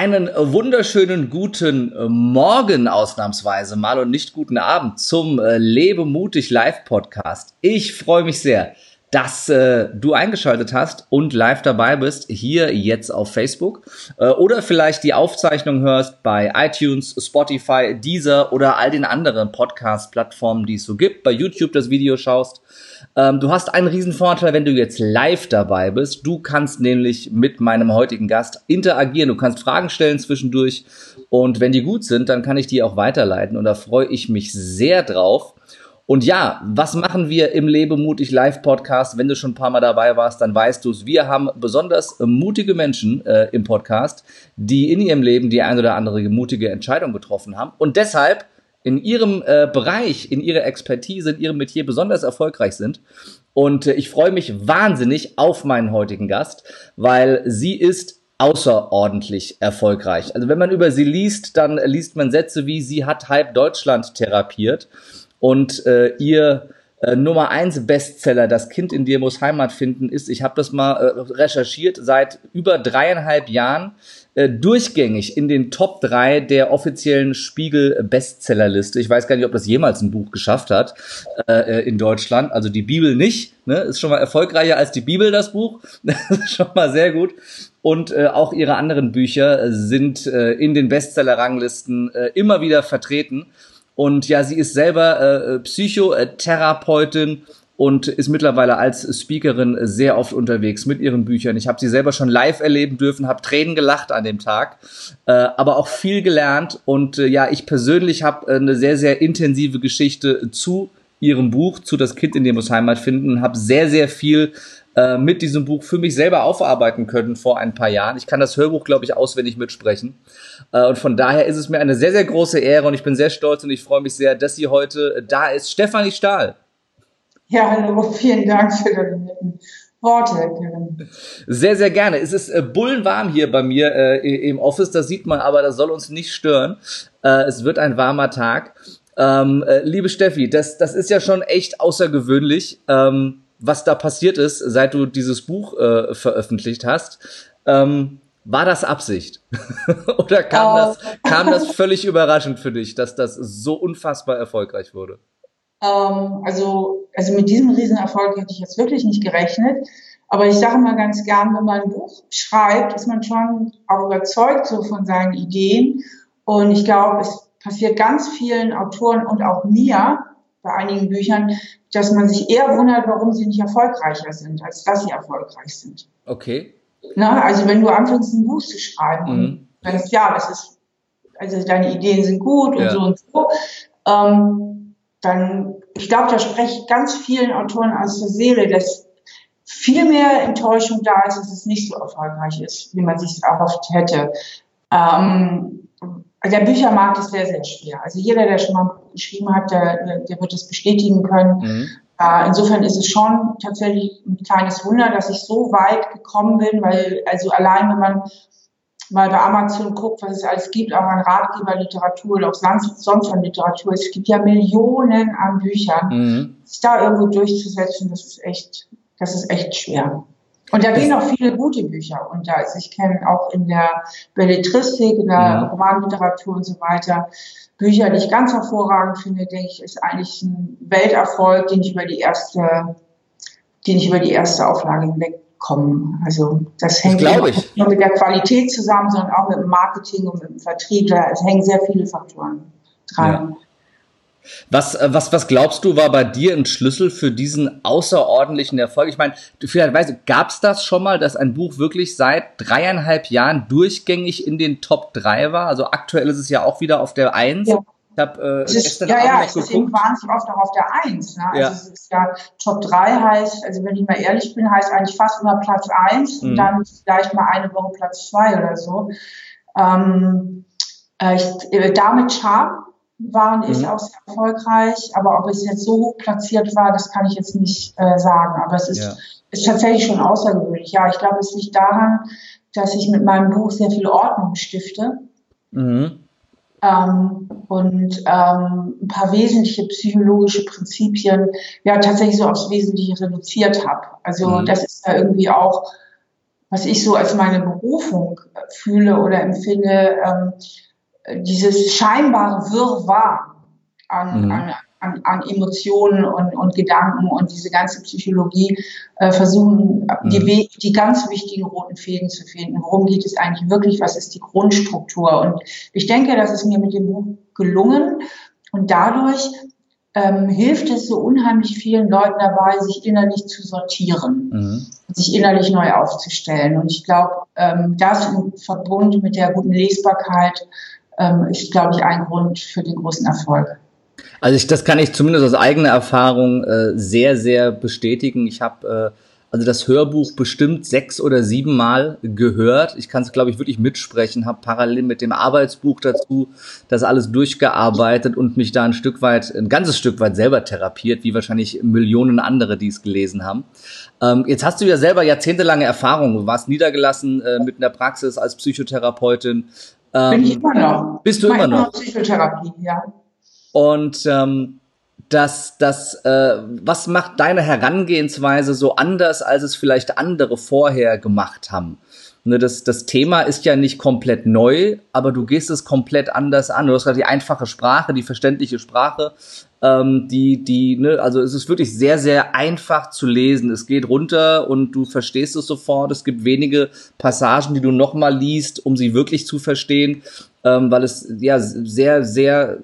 Einen wunderschönen guten Morgen ausnahmsweise mal und nicht guten Abend zum äh, Lebe mutig Live Podcast. Ich freue mich sehr, dass äh, du eingeschaltet hast und live dabei bist, hier jetzt auf Facebook äh, oder vielleicht die Aufzeichnung hörst bei iTunes, Spotify, Deezer oder all den anderen Podcast-Plattformen, die es so gibt, bei YouTube das Video schaust. Ähm, du hast einen riesen Vorteil, wenn du jetzt live dabei bist. Du kannst nämlich mit meinem heutigen Gast interagieren. Du kannst Fragen stellen zwischendurch und wenn die gut sind, dann kann ich die auch weiterleiten und da freue ich mich sehr drauf. Und ja, was machen wir im Lebemutig Live Podcast? Wenn du schon ein paar Mal dabei warst, dann weißt du es. Wir haben besonders mutige Menschen äh, im Podcast, die in ihrem Leben die ein oder andere mutige Entscheidung getroffen haben. Und deshalb in ihrem äh, Bereich, in ihrer Expertise, in ihrem Metier besonders erfolgreich sind. Und äh, ich freue mich wahnsinnig auf meinen heutigen Gast, weil sie ist außerordentlich erfolgreich. Also wenn man über sie liest, dann liest man Sätze wie sie hat halb Deutschland therapiert und äh, ihr äh, Nummer eins Bestseller, Das Kind in dir muss Heimat finden, ist, ich habe das mal äh, recherchiert, seit über dreieinhalb Jahren äh, durchgängig in den Top 3 der offiziellen Spiegel Bestsellerliste. Ich weiß gar nicht, ob das jemals ein Buch geschafft hat äh, in Deutschland. Also die Bibel nicht, ne? ist schon mal erfolgreicher als die Bibel das Buch. Schon mal sehr gut. Und äh, auch ihre anderen Bücher sind äh, in den Bestseller-Ranglisten äh, immer wieder vertreten. Und ja, sie ist selber äh, Psychotherapeutin und ist mittlerweile als Speakerin sehr oft unterwegs mit ihren Büchern. Ich habe sie selber schon live erleben dürfen, habe Tränen gelacht an dem Tag, äh, aber auch viel gelernt. Und äh, ja, ich persönlich habe äh, eine sehr, sehr intensive Geschichte zu ihrem Buch, zu Das Kind, in dem muss Heimat finden, habe sehr, sehr viel äh, mit diesem Buch für mich selber aufarbeiten können vor ein paar Jahren. Ich kann das Hörbuch, glaube ich, auswendig mitsprechen. Äh, und von daher ist es mir eine sehr, sehr große Ehre und ich bin sehr stolz und ich freue mich sehr, dass sie heute da ist. Stefanie Stahl. Ja, hallo, vielen Dank für deine netten Worte. Sehr, sehr gerne. Es ist äh, bullenwarm hier bei mir äh, im Office, das sieht man, aber das soll uns nicht stören. Äh, es wird ein warmer Tag. Ähm, äh, liebe Steffi, das, das ist ja schon echt außergewöhnlich. Ähm, was da passiert ist, seit du dieses Buch äh, veröffentlicht hast. Ähm, war das Absicht? Oder kam, oh. das, kam das völlig überraschend für dich, dass das so unfassbar erfolgreich wurde? Ähm, also, also mit diesem Riesenerfolg hätte ich jetzt wirklich nicht gerechnet. Aber ich sage mal ganz gern, wenn man ein Buch schreibt, ist man schon auch überzeugt so von seinen Ideen. Und ich glaube, es passiert ganz vielen Autoren und auch mir, bei einigen Büchern, dass man sich eher wundert, warum sie nicht erfolgreicher sind, als dass sie erfolgreich sind. Okay. Na, also wenn du anfängst, ein Buch zu schreiben mhm. und denkst, ja, das ist, also deine Ideen sind gut und ja. so und so, ähm, dann, ich glaube, da spreche ich ganz vielen Autoren aus der Seele, dass viel mehr Enttäuschung da ist, dass es nicht so erfolgreich ist, wie man sich erhofft hätte. Ähm, der Büchermarkt ist sehr, sehr schwer. Also jeder, der schon mal ein Buch geschrieben hat, der, der wird das bestätigen können. Mhm. Äh, insofern ist es schon tatsächlich ein kleines Wunder, dass ich so weit gekommen bin, weil also allein wenn man mal bei Amazon guckt, was es alles gibt, auch an Ratgeberliteratur oder auch sonst an Literatur, es gibt ja Millionen an Büchern. Mhm. Sich da irgendwo durchzusetzen, das ist echt, das ist echt schwer. Und da gehen auch viele gute Bücher unter. Also ich kenne auch in der Belletristik, in der ja. Romanliteratur und so weiter Bücher, die ich ganz hervorragend finde, denke ich, ist eigentlich ein Welterfolg, den ich über die erste, den ich über die erste Auflage hinwegkomme. Also das hängt das nicht nur mit der Qualität zusammen, sondern auch mit dem Marketing und mit dem Vertrieb. Da hängen sehr viele Faktoren dran. Ja. Was, äh, was, was glaubst du, war bei dir ein Schlüssel für diesen außerordentlichen Erfolg? Ich meine, vielleicht weißt du, gab es das schon mal, dass ein Buch wirklich seit dreieinhalb Jahren durchgängig in den Top 3 war? Also aktuell ist es ja auch wieder auf der 1. Ja. Ich hab, äh, es ist, ja, ja, es ist eben wahnsinnig oft auch auf der 1. Ne? Also ja. es ist ja Top 3 heißt, also wenn ich mal ehrlich bin, heißt eigentlich fast immer Platz 1 mhm. und dann vielleicht mal eine Woche Platz 2 oder so. Ähm, äh, ich, äh, damit Charm waren ist mhm. auch sehr erfolgreich, aber ob es jetzt so hoch platziert war, das kann ich jetzt nicht äh, sagen. Aber es ist, ja. ist tatsächlich schon außergewöhnlich. Ja, ich glaube, es liegt daran, dass ich mit meinem Buch sehr viel Ordnung stifte. Mhm. Ähm, und ähm, ein paar wesentliche psychologische Prinzipien ja tatsächlich so aufs Wesentliche reduziert habe. Also mhm. das ist ja irgendwie auch was ich so als meine Berufung fühle oder empfinde, ähm, dieses scheinbare Wirrwarr an, mhm. an, an, an Emotionen und, und Gedanken und diese ganze Psychologie äh, versuchen, mhm. die, die ganz wichtigen roten Fäden zu finden. Worum geht es eigentlich wirklich? Was ist die Grundstruktur? Und ich denke, das ist mir mit dem Buch gelungen. Und dadurch ähm, hilft es so unheimlich vielen Leuten dabei, sich innerlich zu sortieren, mhm. sich innerlich neu aufzustellen. Und ich glaube, ähm, das im Verbund mit der guten Lesbarkeit ähm, ist, glaube ich, ein Grund für den großen Erfolg. Also ich, das kann ich zumindest aus eigener Erfahrung äh, sehr, sehr bestätigen. Ich habe äh, also das Hörbuch bestimmt sechs oder sieben Mal gehört. Ich kann es, glaube ich, wirklich mitsprechen, habe parallel mit dem Arbeitsbuch dazu das alles durchgearbeitet und mich da ein Stück weit, ein ganzes Stück weit selber therapiert, wie wahrscheinlich Millionen andere, die es gelesen haben. Ähm, jetzt hast du ja selber jahrzehntelange Erfahrung, du warst niedergelassen äh, mit einer Praxis als Psychotherapeutin. Ähm, Bin ich immer noch. Bist du immer noch? Psychotherapie, ja. Und ähm, das, das, äh, was macht deine Herangehensweise so anders, als es vielleicht andere vorher gemacht haben? Ne, das, das Thema ist ja nicht komplett neu, aber du gehst es komplett anders an. Du hast gerade die einfache Sprache, die verständliche Sprache, ähm, die, die, ne, also es ist wirklich sehr, sehr einfach zu lesen. Es geht runter und du verstehst es sofort. Es gibt wenige Passagen, die du nochmal liest, um sie wirklich zu verstehen, ähm, weil es ja sehr, sehr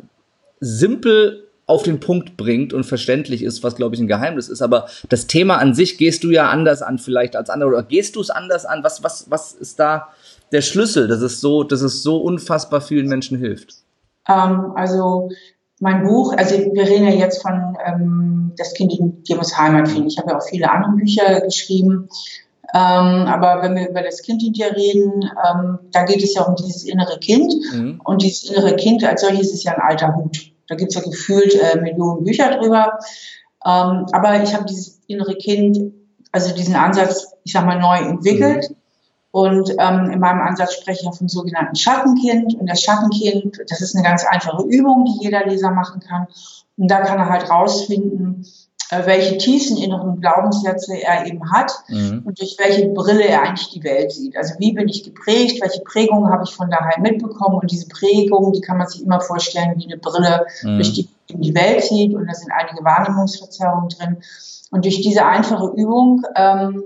simpel auf den Punkt bringt und verständlich ist, was glaube ich ein Geheimnis ist. Aber das Thema an sich gehst du ja anders an vielleicht als andere oder gehst du es anders an? Was, was, was ist da der Schlüssel, dass es so, dass es so unfassbar vielen Menschen hilft? Ähm, also mein Buch, also wir reden ja jetzt von ähm, Das Kind in muss Heimat finden. Ich habe ja auch viele andere Bücher geschrieben. Ähm, aber wenn wir über das Kind in dir reden, ähm, da geht es ja um dieses innere Kind. Mhm. Und dieses innere Kind als solches ist ja ein alter Hut. Da gibt es ja gefühlt äh, Millionen Bücher drüber. Ähm, aber ich habe dieses innere Kind, also diesen Ansatz, ich sag mal, neu entwickelt. Mhm. Und ähm, in meinem Ansatz spreche ich auch vom sogenannten Schattenkind. Und das Schattenkind, das ist eine ganz einfache Übung, die jeder Leser machen kann. Und da kann er halt rausfinden, äh, welche tiefen inneren Glaubenssätze er eben hat mhm. und durch welche Brille er eigentlich die Welt sieht. Also wie bin ich geprägt, welche Prägungen habe ich von daheim mitbekommen und diese Prägungen, die kann man sich immer vorstellen wie eine Brille, mhm. durch die in die Welt sieht und da sind einige Wahrnehmungsverzerrungen drin. Und durch diese einfache Übung ähm,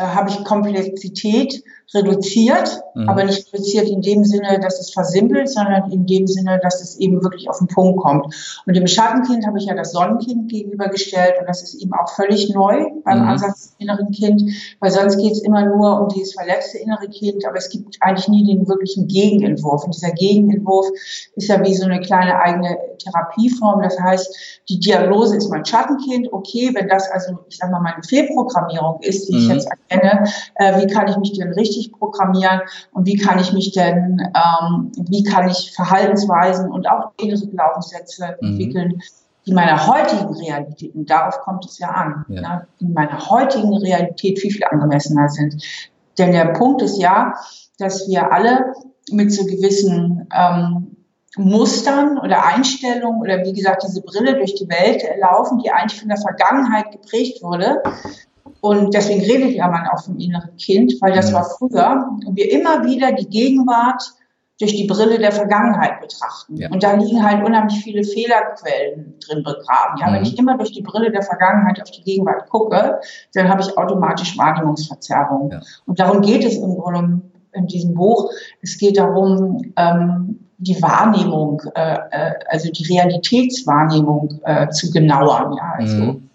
äh, habe ich Komplexität reduziert, mhm. aber nicht reduziert in dem Sinne, dass es versimpelt, sondern in dem Sinne, dass es eben wirklich auf den Punkt kommt. Und dem Schattenkind habe ich ja das Sonnenkind gegenübergestellt und das ist eben auch völlig neu beim mhm. Ansatz inneren Kind, weil sonst geht es immer nur um dieses verletzte innere Kind, aber es gibt eigentlich nie den wirklichen Gegenentwurf. Und dieser Gegenentwurf ist ja wie so eine kleine eigene Therapieform. Das heißt, die Diagnose ist mein Schattenkind. Okay, wenn das also, ich sag mal, meine Fehlprogrammierung ist, die mhm. ich jetzt erkenne, äh, wie kann ich mich denn richtig programmieren und wie kann ich mich denn, ähm, wie kann ich Verhaltensweisen und auch innere Glaubenssätze mhm. entwickeln, die meiner heutigen Realität, und darauf kommt es ja an, ja. Ne, in meiner heutigen Realität viel, viel angemessener sind. Denn der Punkt ist ja, dass wir alle mit so gewissen ähm, Mustern oder Einstellungen oder wie gesagt diese Brille durch die Welt laufen, die eigentlich von der Vergangenheit geprägt wurde. Und deswegen redet ja man auch vom inneren Kind, weil das war früher und wir immer wieder die Gegenwart durch die Brille der Vergangenheit betrachten. Ja. Und da liegen halt unheimlich viele Fehlerquellen drin begraben. Ja, mhm. wenn ich immer durch die Brille der Vergangenheit auf die Gegenwart gucke, dann habe ich automatisch Wahrnehmungsverzerrung. Ja. Und darum geht es im Grunde in diesem Buch. Es geht darum, ähm, die Wahrnehmung, äh, äh, also die Realitätswahrnehmung äh, zu genauern. Ja, also mhm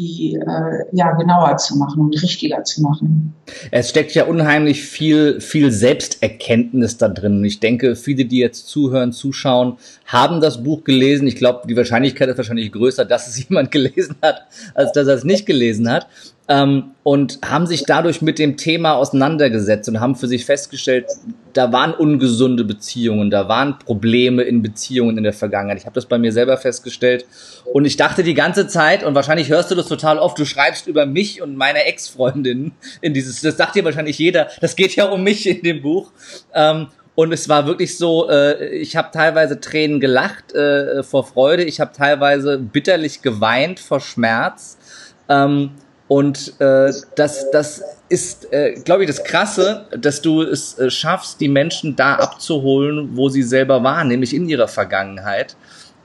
die äh, ja genauer zu machen und richtiger zu machen. Es steckt ja unheimlich viel viel Selbsterkenntnis da drin. Ich denke, viele, die jetzt zuhören, zuschauen, haben das Buch gelesen. Ich glaube, die Wahrscheinlichkeit ist wahrscheinlich größer, dass es jemand gelesen hat, als dass er es nicht gelesen hat ähm, und haben sich dadurch mit dem Thema auseinandergesetzt und haben für sich festgestellt, da waren ungesunde Beziehungen, da waren Probleme in Beziehungen in der Vergangenheit. Ich habe das bei mir selber festgestellt und ich dachte die ganze Zeit und wahrscheinlich hörst du das total oft, du schreibst über mich und meine Ex-Freundin in dieses, das sagt dir wahrscheinlich jeder, das geht ja um mich in dem Buch. Ähm, und es war wirklich so, äh, ich habe teilweise Tränen gelacht äh, vor Freude, ich habe teilweise bitterlich geweint vor Schmerz. Ähm, Und äh, das, das ist, äh, glaube ich, das Krasse, dass du es äh, schaffst, die Menschen da abzuholen, wo sie selber waren, nämlich in ihrer Vergangenheit.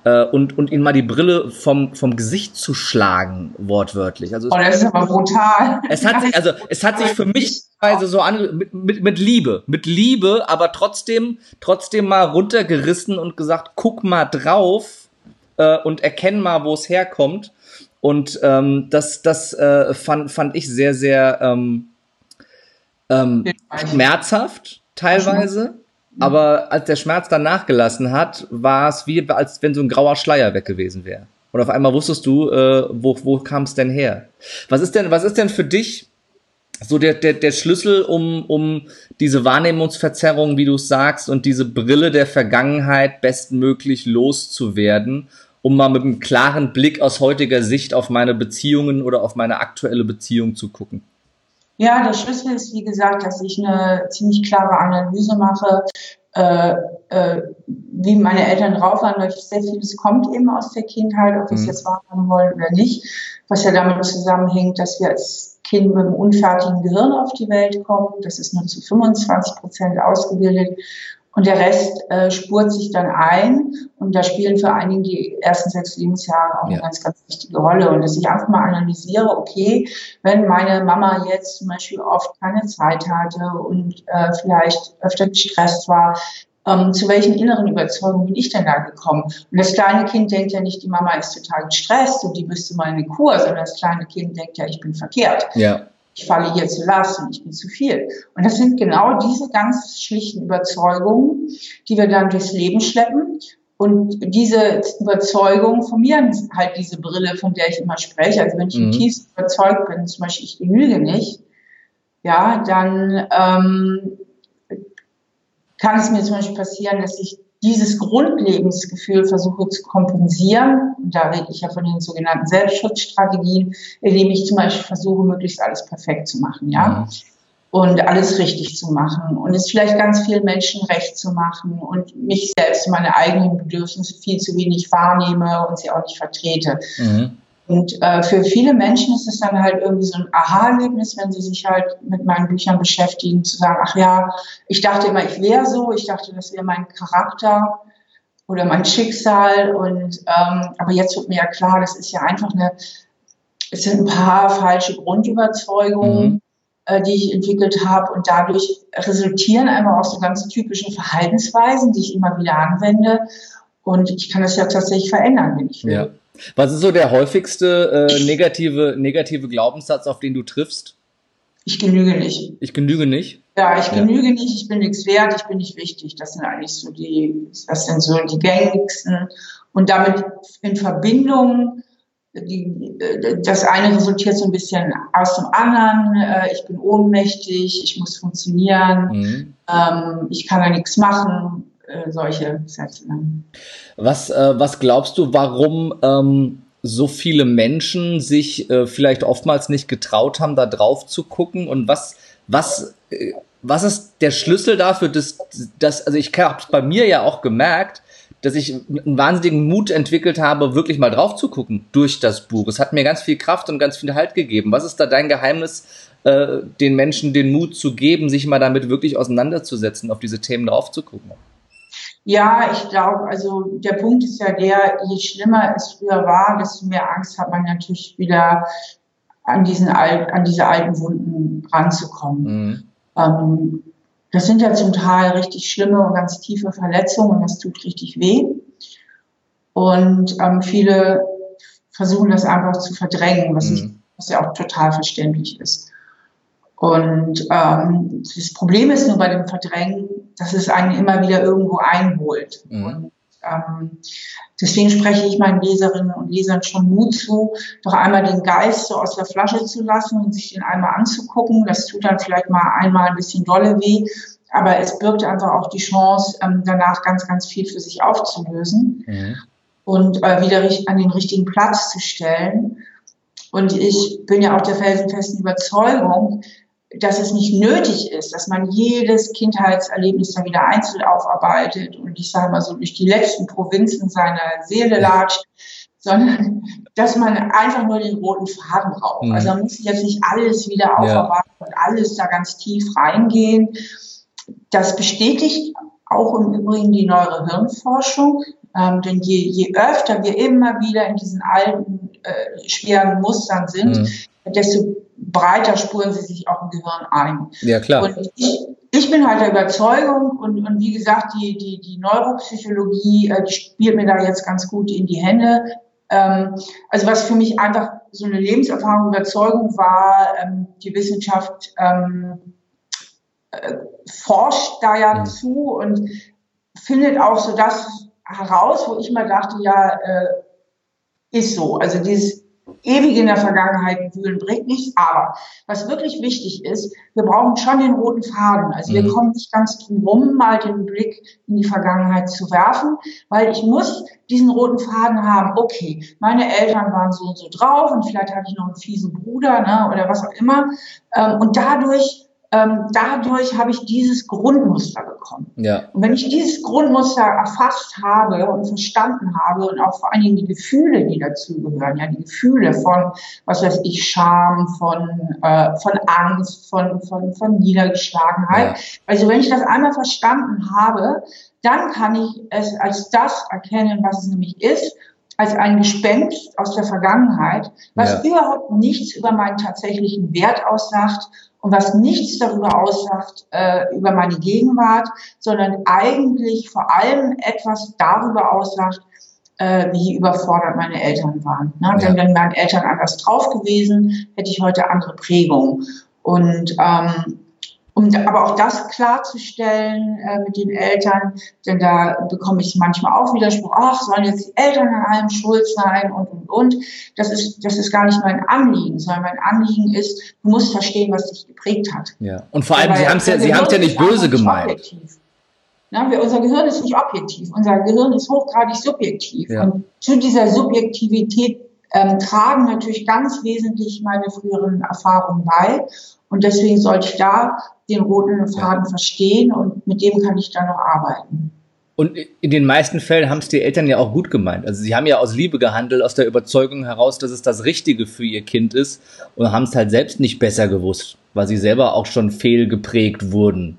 Äh, und, und ihnen mal die Brille vom, vom Gesicht zu schlagen, wortwörtlich. Also oh, das ist aber brutal. Es hat sich, also es hat sich für mich also so an, mit, mit, mit Liebe, mit Liebe, aber trotzdem, trotzdem mal runtergerissen und gesagt, guck mal drauf äh, und erkenn mal, wo es herkommt. Und ähm, das, das äh, fand, fand ich sehr, sehr ähm, ähm, schmerzhaft teilweise. Aber als der Schmerz dann nachgelassen hat, war es wie, als wenn so ein grauer Schleier weg gewesen wäre. Und auf einmal wusstest du, äh, wo, wo kam es denn her? Was ist denn, was ist denn für dich so der, der, der Schlüssel, um, um diese Wahrnehmungsverzerrung, wie du es sagst, und diese Brille der Vergangenheit bestmöglich loszuwerden um mal mit einem klaren Blick aus heutiger Sicht auf meine Beziehungen oder auf meine aktuelle Beziehung zu gucken? Ja, der Schlüssel ist, wie gesagt, dass ich eine ziemlich klare Analyse mache, äh, äh, wie meine Eltern drauf waren, weil sehr vieles kommt eben aus der Kindheit, ob wir es mhm. jetzt wahrhaben wollen oder nicht, was ja damit zusammenhängt, dass wir als Kind mit einem unfertigen Gehirn auf die Welt kommen. Das ist nur zu 25 Prozent ausgebildet und der Rest äh, spurt sich dann ein. Und da spielen vor allen Dingen die ersten sechs Lebensjahre auch ja. eine ganz, ganz wichtige Rolle. Und dass ich einfach mal analysiere, okay, wenn meine Mama jetzt zum Beispiel oft keine Zeit hatte und äh, vielleicht öfter gestresst war, ähm, zu welchen inneren Überzeugungen bin ich denn da gekommen? Und das kleine Kind denkt ja nicht, die Mama ist total gestresst und die müsste mal eine Kur, sondern das kleine Kind denkt ja, ich bin verkehrt. Ja ich falle hier zu Last und ich bin zu viel. Und das sind genau diese ganz schlichten Überzeugungen, die wir dann durchs Leben schleppen. Und diese Überzeugungen formieren halt diese Brille, von der ich immer spreche. Also wenn ich mhm. tiefst überzeugt bin, zum Beispiel ich genüge nicht, ja, dann ähm, kann es mir zum Beispiel passieren, dass ich dieses Grundlebensgefühl versuche zu kompensieren, und da rede ich ja von den sogenannten Selbstschutzstrategien, indem ich zum Beispiel versuche, möglichst alles perfekt zu machen, ja. ja. Und alles richtig zu machen und es vielleicht ganz vielen Menschen recht zu machen und mich selbst, meine eigenen Bedürfnisse viel zu wenig wahrnehme und sie auch nicht vertrete. Mhm. Und äh, für viele Menschen ist es dann halt irgendwie so ein Aha-Erlebnis, wenn sie sich halt mit meinen Büchern beschäftigen, zu sagen, ach ja, ich dachte immer, ich wäre so, ich dachte, das wäre mein Charakter oder mein Schicksal. Und ähm, aber jetzt wird mir ja klar, das ist ja einfach eine, es sind ein paar falsche Grundüberzeugungen. Mhm. Äh, die ich entwickelt habe und dadurch resultieren einfach auch so ganz typische Verhaltensweisen, die ich immer wieder anwende und ich kann das ja tatsächlich verändern, wenn ich will. Ja. Was ist so der häufigste äh, negative, negative Glaubenssatz, auf den du triffst? Ich genüge nicht. Ich genüge nicht? Ja, ich genüge ja. nicht, ich bin nichts wert, ich bin nicht wichtig. Das sind eigentlich so die, das sind so die gängigsten. Und damit in Verbindung, die, das eine resultiert so ein bisschen aus dem anderen. Äh, ich bin ohnmächtig, ich muss funktionieren, mhm. ähm, ich kann da nichts machen äh, solche Sätze. Was, äh, was glaubst du, warum ähm, so viele Menschen sich äh, vielleicht oftmals nicht getraut haben, da drauf zu gucken? Und was, was, äh, was ist der Schlüssel dafür, dass, dass also ich habe es bei mir ja auch gemerkt, dass ich einen wahnsinnigen Mut entwickelt habe, wirklich mal drauf zu gucken durch das Buch. Es hat mir ganz viel Kraft und ganz viel Halt gegeben. Was ist da dein Geheimnis, äh, den Menschen den Mut zu geben, sich mal damit wirklich auseinanderzusetzen, auf diese Themen drauf zu gucken? Ja, ich glaube, also der Punkt ist ja der, je schlimmer es früher war, desto mehr Angst hat man natürlich wieder an diesen alt, an diese alten Wunden ranzukommen. Mhm. Ähm, das sind ja zum Teil richtig schlimme und ganz tiefe Verletzungen und das tut richtig weh. Und ähm, viele versuchen das einfach zu verdrängen, was, mhm. ich, was ja auch total verständlich ist. Und ähm, das Problem ist nur bei dem Verdrängen, dass es einen immer wieder irgendwo einholt. Mhm. Und ähm, deswegen spreche ich meinen Leserinnen und Lesern schon Mut zu, doch einmal den Geist so aus der Flasche zu lassen und sich den einmal anzugucken. Das tut dann vielleicht mal einmal ein bisschen dolle weh, aber es birgt einfach auch die Chance, ähm, danach ganz, ganz viel für sich aufzulösen mhm. und äh, wieder an den richtigen Platz zu stellen. Und ich bin ja auch der felsenfesten Überzeugung, dass es nicht nötig ist, dass man jedes Kindheitserlebnis dann wieder einzeln aufarbeitet und ich sage mal so durch die letzten Provinzen seiner Seele latscht, sondern dass man einfach nur den roten Faden braucht. Mhm. Also man muss jetzt nicht alles wieder aufarbeiten ja. und alles da ganz tief reingehen. Das bestätigt auch im Übrigen die neuere Hirnforschung. Ähm, denn je, je öfter wir immer wieder in diesen alten, äh, schweren Mustern sind, mhm. Desto breiter spuren sie sich auch im Gehirn ein. Ja, klar. Und ich, ich bin halt der Überzeugung und, und wie gesagt, die, die, die Neuropsychologie, äh, die spielt mir da jetzt ganz gut in die Hände. Ähm, also was für mich einfach so eine Lebenserfahrung, Überzeugung war, ähm, die Wissenschaft ähm, äh, forscht da ja mhm. zu und findet auch so das heraus, wo ich mal dachte, ja, äh, ist so. Also dieses ewig in der Vergangenheit wühlen bringt nichts. Aber was wirklich wichtig ist, wir brauchen schon den roten Faden. Also mhm. wir kommen nicht ganz drum rum, mal den Blick in die Vergangenheit zu werfen, weil ich muss diesen roten Faden haben. Okay, meine Eltern waren so und so drauf und vielleicht hatte ich noch einen fiesen Bruder ne, oder was auch immer. Ähm, und dadurch ähm, dadurch habe ich dieses Grundmuster bekommen. Ja. Und wenn ich dieses Grundmuster erfasst habe und verstanden habe und auch vor allen Dingen die Gefühle, die dazugehören, ja, die Gefühle von, was weiß ich, Scham, von, äh, von Angst, von, von, von Niedergeschlagenheit. Ja. Also wenn ich das einmal verstanden habe, dann kann ich es als das erkennen, was es nämlich ist als ein Gespenst aus der Vergangenheit, was ja. überhaupt nichts über meinen tatsächlichen Wert aussagt und was nichts darüber aussagt, äh, über meine Gegenwart, sondern eigentlich vor allem etwas darüber aussagt, äh, wie überfordert meine Eltern waren. Ne? Ja. Denn wenn meine Eltern anders drauf gewesen, hätte ich heute andere Prägungen. Und ähm, um aber auch das klarzustellen äh, mit den Eltern, denn da bekomme ich manchmal auch Widerspruch, ach, sollen jetzt die Eltern an allem schuld sein und, und, und. Das ist, das ist gar nicht mein Anliegen, sondern mein Anliegen ist, du musst verstehen, was dich geprägt hat. Ja. Und vor allem, Weil, Sie haben es ja, Sie haben es ja nicht böse gemeint. Objektiv. Na, wir, unser Gehirn ist nicht objektiv, unser Gehirn ist hochgradig subjektiv. Ja. Und zu dieser Subjektivität ähm, tragen natürlich ganz wesentlich meine früheren Erfahrungen bei. Und deswegen sollte ich da den roten Faden verstehen und mit dem kann ich dann noch arbeiten. Und in den meisten Fällen haben es die Eltern ja auch gut gemeint. Also sie haben ja aus Liebe gehandelt, aus der Überzeugung heraus, dass es das Richtige für ihr Kind ist und haben es halt selbst nicht besser gewusst, weil sie selber auch schon fehlgeprägt wurden.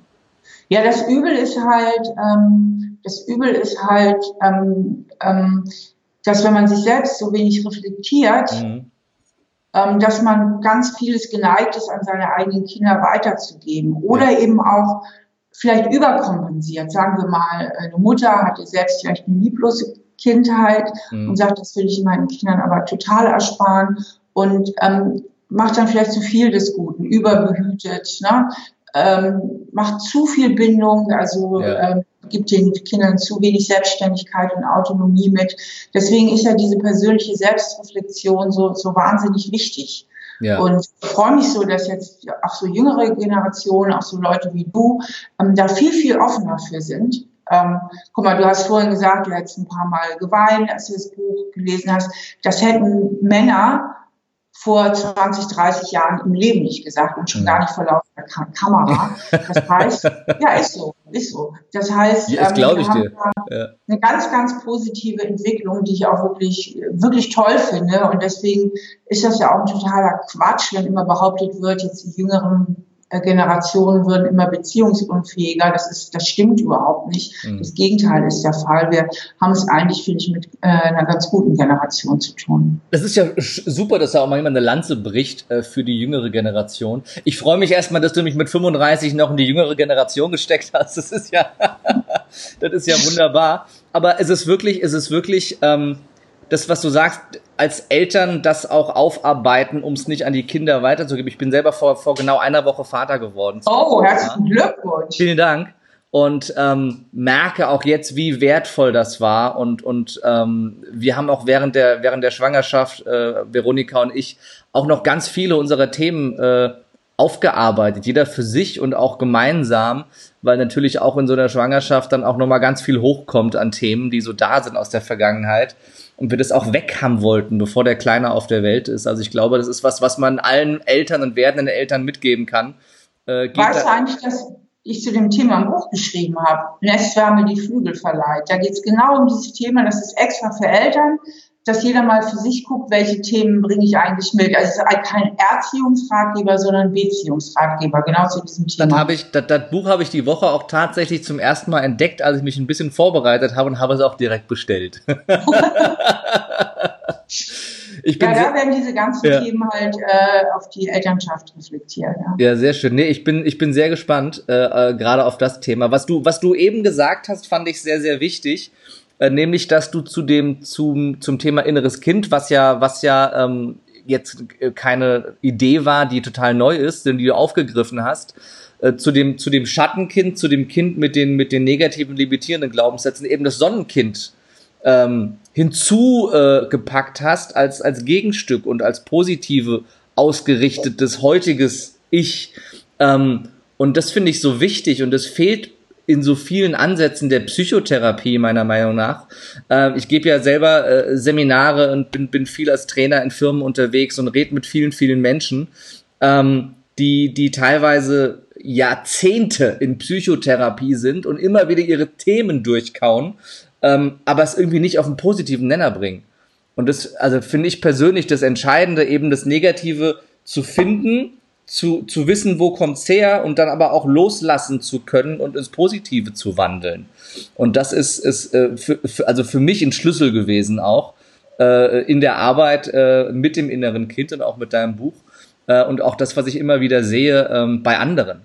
Ja, das Übel ist halt, ähm, das Übel ist halt, ähm, ähm, dass wenn man sich selbst so wenig reflektiert, mhm dass man ganz vieles geneigt ist, an seine eigenen Kinder weiterzugeben oder ja. eben auch vielleicht überkompensiert. Sagen wir mal, eine Mutter hatte selbst vielleicht eine lieblose Kindheit mhm. und sagt, das will ich meinen Kindern aber total ersparen und ähm, macht dann vielleicht zu viel des Guten, überbehütet, ne? ähm, macht zu viel Bindung, also ja. ähm, gibt den Kindern zu wenig Selbstständigkeit und Autonomie mit. Deswegen ist ja diese persönliche Selbstreflexion so, so wahnsinnig wichtig. Ja. Und ich freue mich so, dass jetzt auch so jüngere Generationen, auch so Leute wie du, ähm, da viel, viel offener für sind. Ähm, guck mal, du hast vorhin gesagt, du hättest ein paar Mal geweint, als du das Buch gelesen hast. Das hätten Männer vor 20, 30 Jahren im Leben nicht gesagt und schon gar nicht vor laufender Kamera. Das heißt, ja, ist so, ist so. Das heißt, ja, ähm, wir haben ja. eine ganz, ganz positive Entwicklung, die ich auch wirklich, wirklich toll finde. Und deswegen ist das ja auch ein totaler Quatsch, wenn immer behauptet wird, jetzt die Jüngeren Generationen würden immer beziehungsunfähiger. Das ist, das stimmt überhaupt nicht. Mhm. Das Gegenteil ist der Fall. Wir haben es eigentlich, finde ich, mit äh, einer ganz guten Generation zu tun. Es ist ja super, dass da auch mal jemand eine Lanze bricht äh, für die jüngere Generation. Ich freue mich erstmal, dass du mich mit 35 noch in die jüngere Generation gesteckt hast. Das ist ja, das ist ja wunderbar. Aber es ist wirklich, es ist wirklich, ähm, das, was du sagst, als Eltern das auch aufarbeiten, um es nicht an die Kinder weiterzugeben. Ich bin selber vor, vor genau einer Woche Vater geworden. Oh, herzlichen Glückwunsch. Vielen Dank. Und ähm, merke auch jetzt, wie wertvoll das war. Und, und ähm, wir haben auch während der, während der Schwangerschaft, äh, Veronika und ich, auch noch ganz viele unserer Themen äh, aufgearbeitet. Jeder für sich und auch gemeinsam, weil natürlich auch in so einer Schwangerschaft dann auch nochmal ganz viel hochkommt an Themen, die so da sind aus der Vergangenheit und wir das auch weg haben wollten, bevor der Kleine auf der Welt ist. Also ich glaube, das ist was, was man allen Eltern und werdenden Eltern mitgeben kann. Äh, weißt du eigentlich, dass ich zu dem Thema ein Buch geschrieben habe, Nestwärme die Flügel verleiht. Da geht es genau um dieses Thema, das ist extra für Eltern, dass jeder mal für sich guckt, welche Themen bringe ich eigentlich mit. Also es ist halt kein Erziehungsratgeber, sondern Beziehungsratgeber, genau zu diesem Thema. Dann habe ich, das, das Buch habe ich die Woche auch tatsächlich zum ersten Mal entdeckt, als ich mich ein bisschen vorbereitet habe und habe es auch direkt bestellt. ich bin ja, da werden diese ganzen ja. Themen halt äh, auf die Elternschaft reflektiert. Ja. ja, sehr schön. Nee, ich bin, ich bin sehr gespannt, äh, äh, gerade auf das Thema. Was du, was du eben gesagt hast, fand ich sehr, sehr wichtig. Äh, nämlich, dass du zu dem, zum, zum Thema inneres Kind, was ja, was ja ähm, jetzt äh, keine Idee war, die total neu ist, die du aufgegriffen hast, äh, zu dem, zu dem Schattenkind, zu dem Kind mit den, mit den negativen, limitierenden Glaubenssätzen eben das Sonnenkind ähm, hinzugepackt äh, hast als, als Gegenstück und als positive ausgerichtetes heutiges Ich. Ähm, und das finde ich so wichtig und das fehlt in so vielen Ansätzen der Psychotherapie meiner Meinung nach. Äh, ich gebe ja selber äh, Seminare und bin, bin viel als Trainer in Firmen unterwegs und rede mit vielen, vielen Menschen, ähm, die, die teilweise Jahrzehnte in Psychotherapie sind und immer wieder ihre Themen durchkauen ähm, aber es irgendwie nicht auf einen positiven Nenner bringen. Und das, also finde ich persönlich das Entscheidende, eben das Negative zu finden, zu, zu wissen, wo kommt's her und dann aber auch loslassen zu können und ins Positive zu wandeln. Und das ist, ist äh, für, für, also für mich ein Schlüssel gewesen auch äh, in der Arbeit äh, mit dem inneren Kind und auch mit deinem Buch. Äh, und auch das, was ich immer wieder sehe ähm, bei anderen.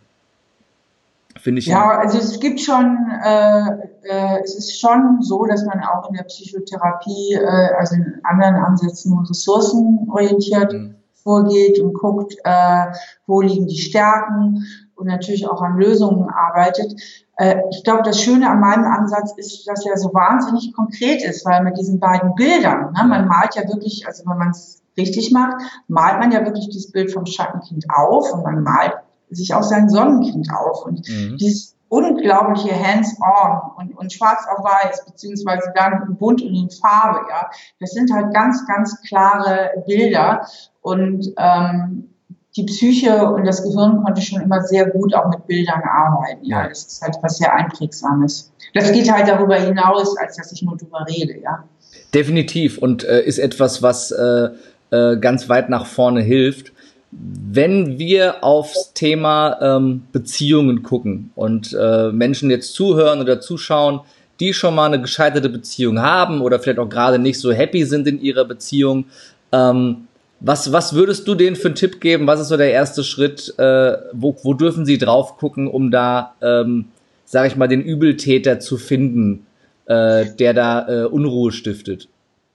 Finde ich. Ja, also es gibt schon, äh, äh, es ist schon so, dass man auch in der Psychotherapie, äh, also in anderen Ansätzen ressourcenorientiert mhm. Vorgeht und guckt, äh, wo liegen die Stärken und natürlich auch an Lösungen arbeitet. Äh, ich glaube, das Schöne an meinem Ansatz ist, dass er so wahnsinnig konkret ist, weil mit diesen beiden Bildern, ne, man malt ja wirklich, also wenn man es richtig macht, malt man ja wirklich dieses Bild vom Schattenkind auf und man malt sich auch sein Sonnenkind auf. Und mhm. dieses unglaubliche Hands-on und, und schwarz auf weiß, beziehungsweise dann bunt und in Farbe, ja, das sind halt ganz, ganz klare Bilder. Und ähm, die Psyche und das Gehirn konnte schon immer sehr gut auch mit Bildern arbeiten. Ja, das ist halt was sehr Einprägsames. Das geht halt darüber hinaus, als dass ich nur drüber rede, ja. Definitiv und äh, ist etwas, was äh, äh, ganz weit nach vorne hilft wenn wir aufs Thema ähm, Beziehungen gucken und äh, Menschen jetzt zuhören oder zuschauen, die schon mal eine gescheiterte Beziehung haben oder vielleicht auch gerade nicht so happy sind in ihrer Beziehung, ähm, was, was würdest du denen für einen Tipp geben? Was ist so der erste Schritt? Äh, wo, wo dürfen sie drauf gucken, um da, ähm, sage ich mal, den Übeltäter zu finden, äh, der da äh, Unruhe stiftet?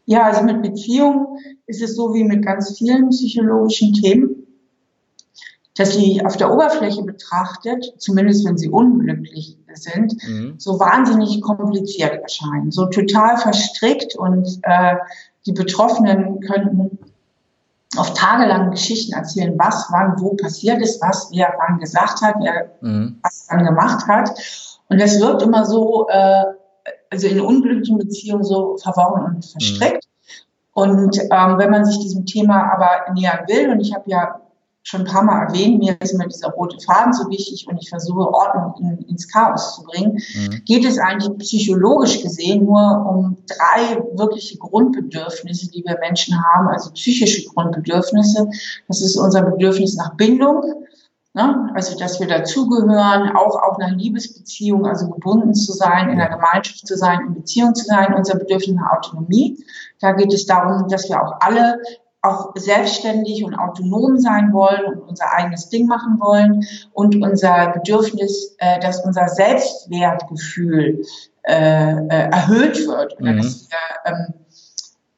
Ja, also mit Beziehungen ist es so wie mit ganz vielen psychologischen Themen dass sie auf der Oberfläche betrachtet, zumindest wenn sie unglücklich sind, mhm. so wahnsinnig kompliziert erscheinen, so total verstrickt und äh, die Betroffenen könnten auf tagelang Geschichten erzählen, was wann wo passiert ist, was wer wann gesagt hat, wer mhm. was dann gemacht hat. Und das wirkt immer so, äh, also in unglücklichen Beziehungen so verworren und verstrickt. Mhm. Und ähm, wenn man sich diesem Thema aber nähern will, und ich habe ja schon ein paar Mal erwähnt, mir ist immer dieser rote Faden so wichtig und ich versuche Ordnung in, ins Chaos zu bringen, mhm. geht es eigentlich psychologisch gesehen nur um drei wirkliche Grundbedürfnisse, die wir Menschen haben, also psychische Grundbedürfnisse. Das ist unser Bedürfnis nach Bindung, ne? also dass wir dazugehören, auch auf einer Liebesbeziehung, also gebunden zu sein, in einer Gemeinschaft zu sein, in Beziehung zu sein, unser Bedürfnis nach Autonomie. Da geht es darum, dass wir auch alle auch selbstständig und autonom sein wollen und unser eigenes Ding machen wollen und unser Bedürfnis, äh, dass unser Selbstwertgefühl äh, äh, erhöht wird oder mhm. dass wir ähm,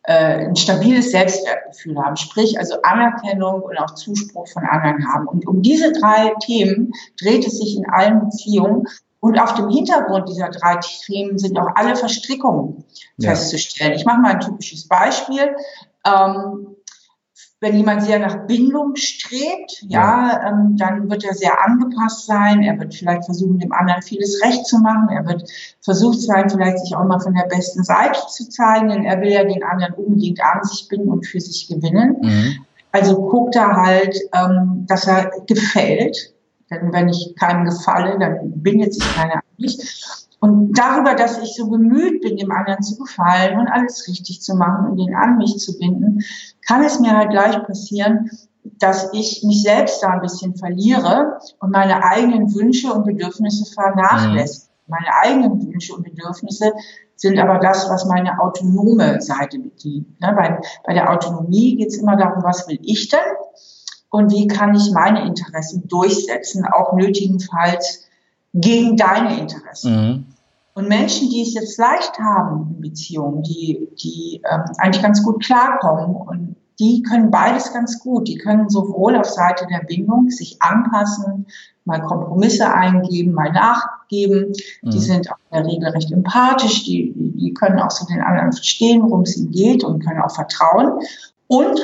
äh, ein stabiles Selbstwertgefühl haben, sprich also Anerkennung und auch Zuspruch von anderen haben. Und um diese drei Themen dreht es sich in allen Beziehungen. Und auf dem Hintergrund dieser drei Themen sind auch alle Verstrickungen ja. festzustellen. Ich mache mal ein typisches Beispiel. Ähm, wenn jemand sehr nach Bindung strebt, ja, ähm, dann wird er sehr angepasst sein. Er wird vielleicht versuchen, dem anderen vieles recht zu machen. Er wird versucht sein, vielleicht sich auch mal von der besten Seite zu zeigen, denn er will ja den anderen unbedingt an sich binden und für sich gewinnen. Mhm. Also guckt er halt, ähm, dass er gefällt. Denn wenn ich keinem gefalle, dann bindet sich keiner an mich. Und darüber, dass ich so bemüht bin, dem anderen zu gefallen und alles richtig zu machen und ihn an mich zu binden, kann es mir halt gleich passieren, dass ich mich selbst da ein bisschen verliere und meine eigenen Wünsche und Bedürfnisse vernachlässige. Mhm. Meine eigenen Wünsche und Bedürfnisse sind aber das, was meine autonome Seite bedient. Ne? Bei, bei der Autonomie geht es immer darum, was will ich denn und wie kann ich meine Interessen durchsetzen, auch nötigenfalls gegen deine Interessen. Mhm. Und Menschen, die es jetzt leicht haben in Beziehungen, die, die ähm, eigentlich ganz gut klarkommen und die können beides ganz gut. Die können sowohl auf Seite der Bindung sich anpassen, mal Kompromisse eingeben, mal nachgeben. Mhm. Die sind auch in der Regel recht empathisch. Die, die können auch so den anderen verstehen, worum es ihnen geht und können auch vertrauen. Und,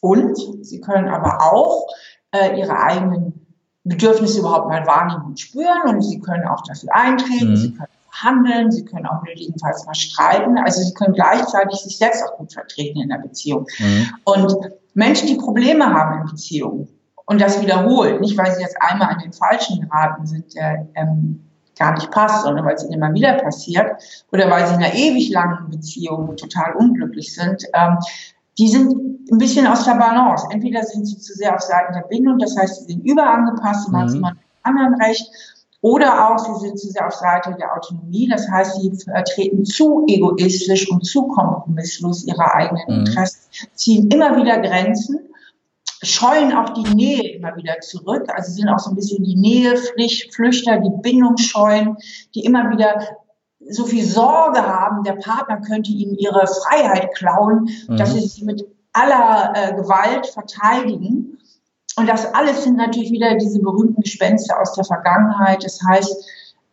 und sie können aber auch äh, ihre eigenen Bedürfnisse überhaupt mal wahrnehmen und spüren und sie können auch dafür eintreten, mhm. sie können handeln, sie können auch nötigenfalls mal streiten, also sie können gleichzeitig sich selbst auch gut vertreten in der Beziehung. Mhm. Und Menschen, die Probleme haben in Beziehungen und das wiederholt, nicht weil sie jetzt einmal an den Falschen geraten sind, der ähm, gar nicht passt, sondern weil es ihnen immer wieder passiert oder weil sie in einer ewig langen Beziehung total unglücklich sind, ähm, die sind ein bisschen aus der Balance. Entweder sind sie zu sehr auf Seiten der Bindung, das heißt, sie sind überangepasst und mhm. haben es immer anderen Recht, oder auch, sie sind zu sehr auf Seite der Autonomie, das heißt, sie vertreten zu egoistisch und zu kompromisslos ihre eigenen mhm. Interessen, ziehen immer wieder Grenzen, scheuen auch die Nähe immer wieder zurück, also sind auch so ein bisschen die Näheflüchter, die Bindung scheuen, die immer wieder so viel Sorge haben, der Partner könnte ihnen ihre Freiheit klauen, mhm. dass sie sich mit aller äh, Gewalt verteidigen. Und das alles sind natürlich wieder diese berühmten Gespenster aus der Vergangenheit. Das heißt,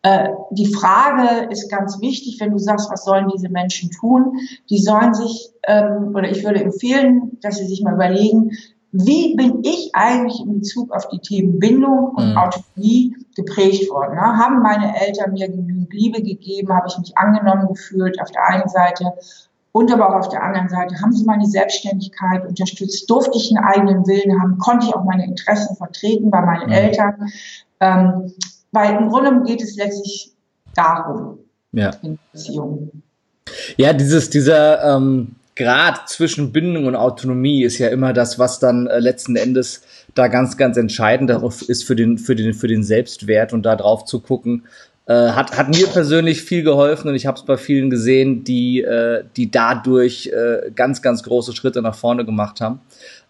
äh, die Frage ist ganz wichtig, wenn du sagst, was sollen diese Menschen tun? Die sollen sich, ähm, oder ich würde empfehlen, dass sie sich mal überlegen, wie bin ich eigentlich in Bezug auf die Themen Bindung und mhm. Autonomie geprägt worden? Haben meine Eltern mir genügend Liebe gegeben? Habe ich mich angenommen gefühlt auf der einen Seite? Und aber auch auf der anderen Seite haben sie meine Selbstständigkeit unterstützt, durfte ich einen eigenen Willen haben, konnte ich auch meine Interessen vertreten bei meinen mhm. Eltern. Ähm, weil im Grunde geht es letztlich darum ja. in Beziehungen. Ja, dieses, dieser ähm, Grad zwischen Bindung und Autonomie ist ja immer das, was dann äh, letzten Endes da ganz, ganz entscheidend ist für den, für den, für den Selbstwert und da drauf zu gucken, äh, hat, hat mir persönlich viel geholfen und ich habe es bei vielen gesehen, die, äh, die dadurch äh, ganz, ganz große Schritte nach vorne gemacht haben.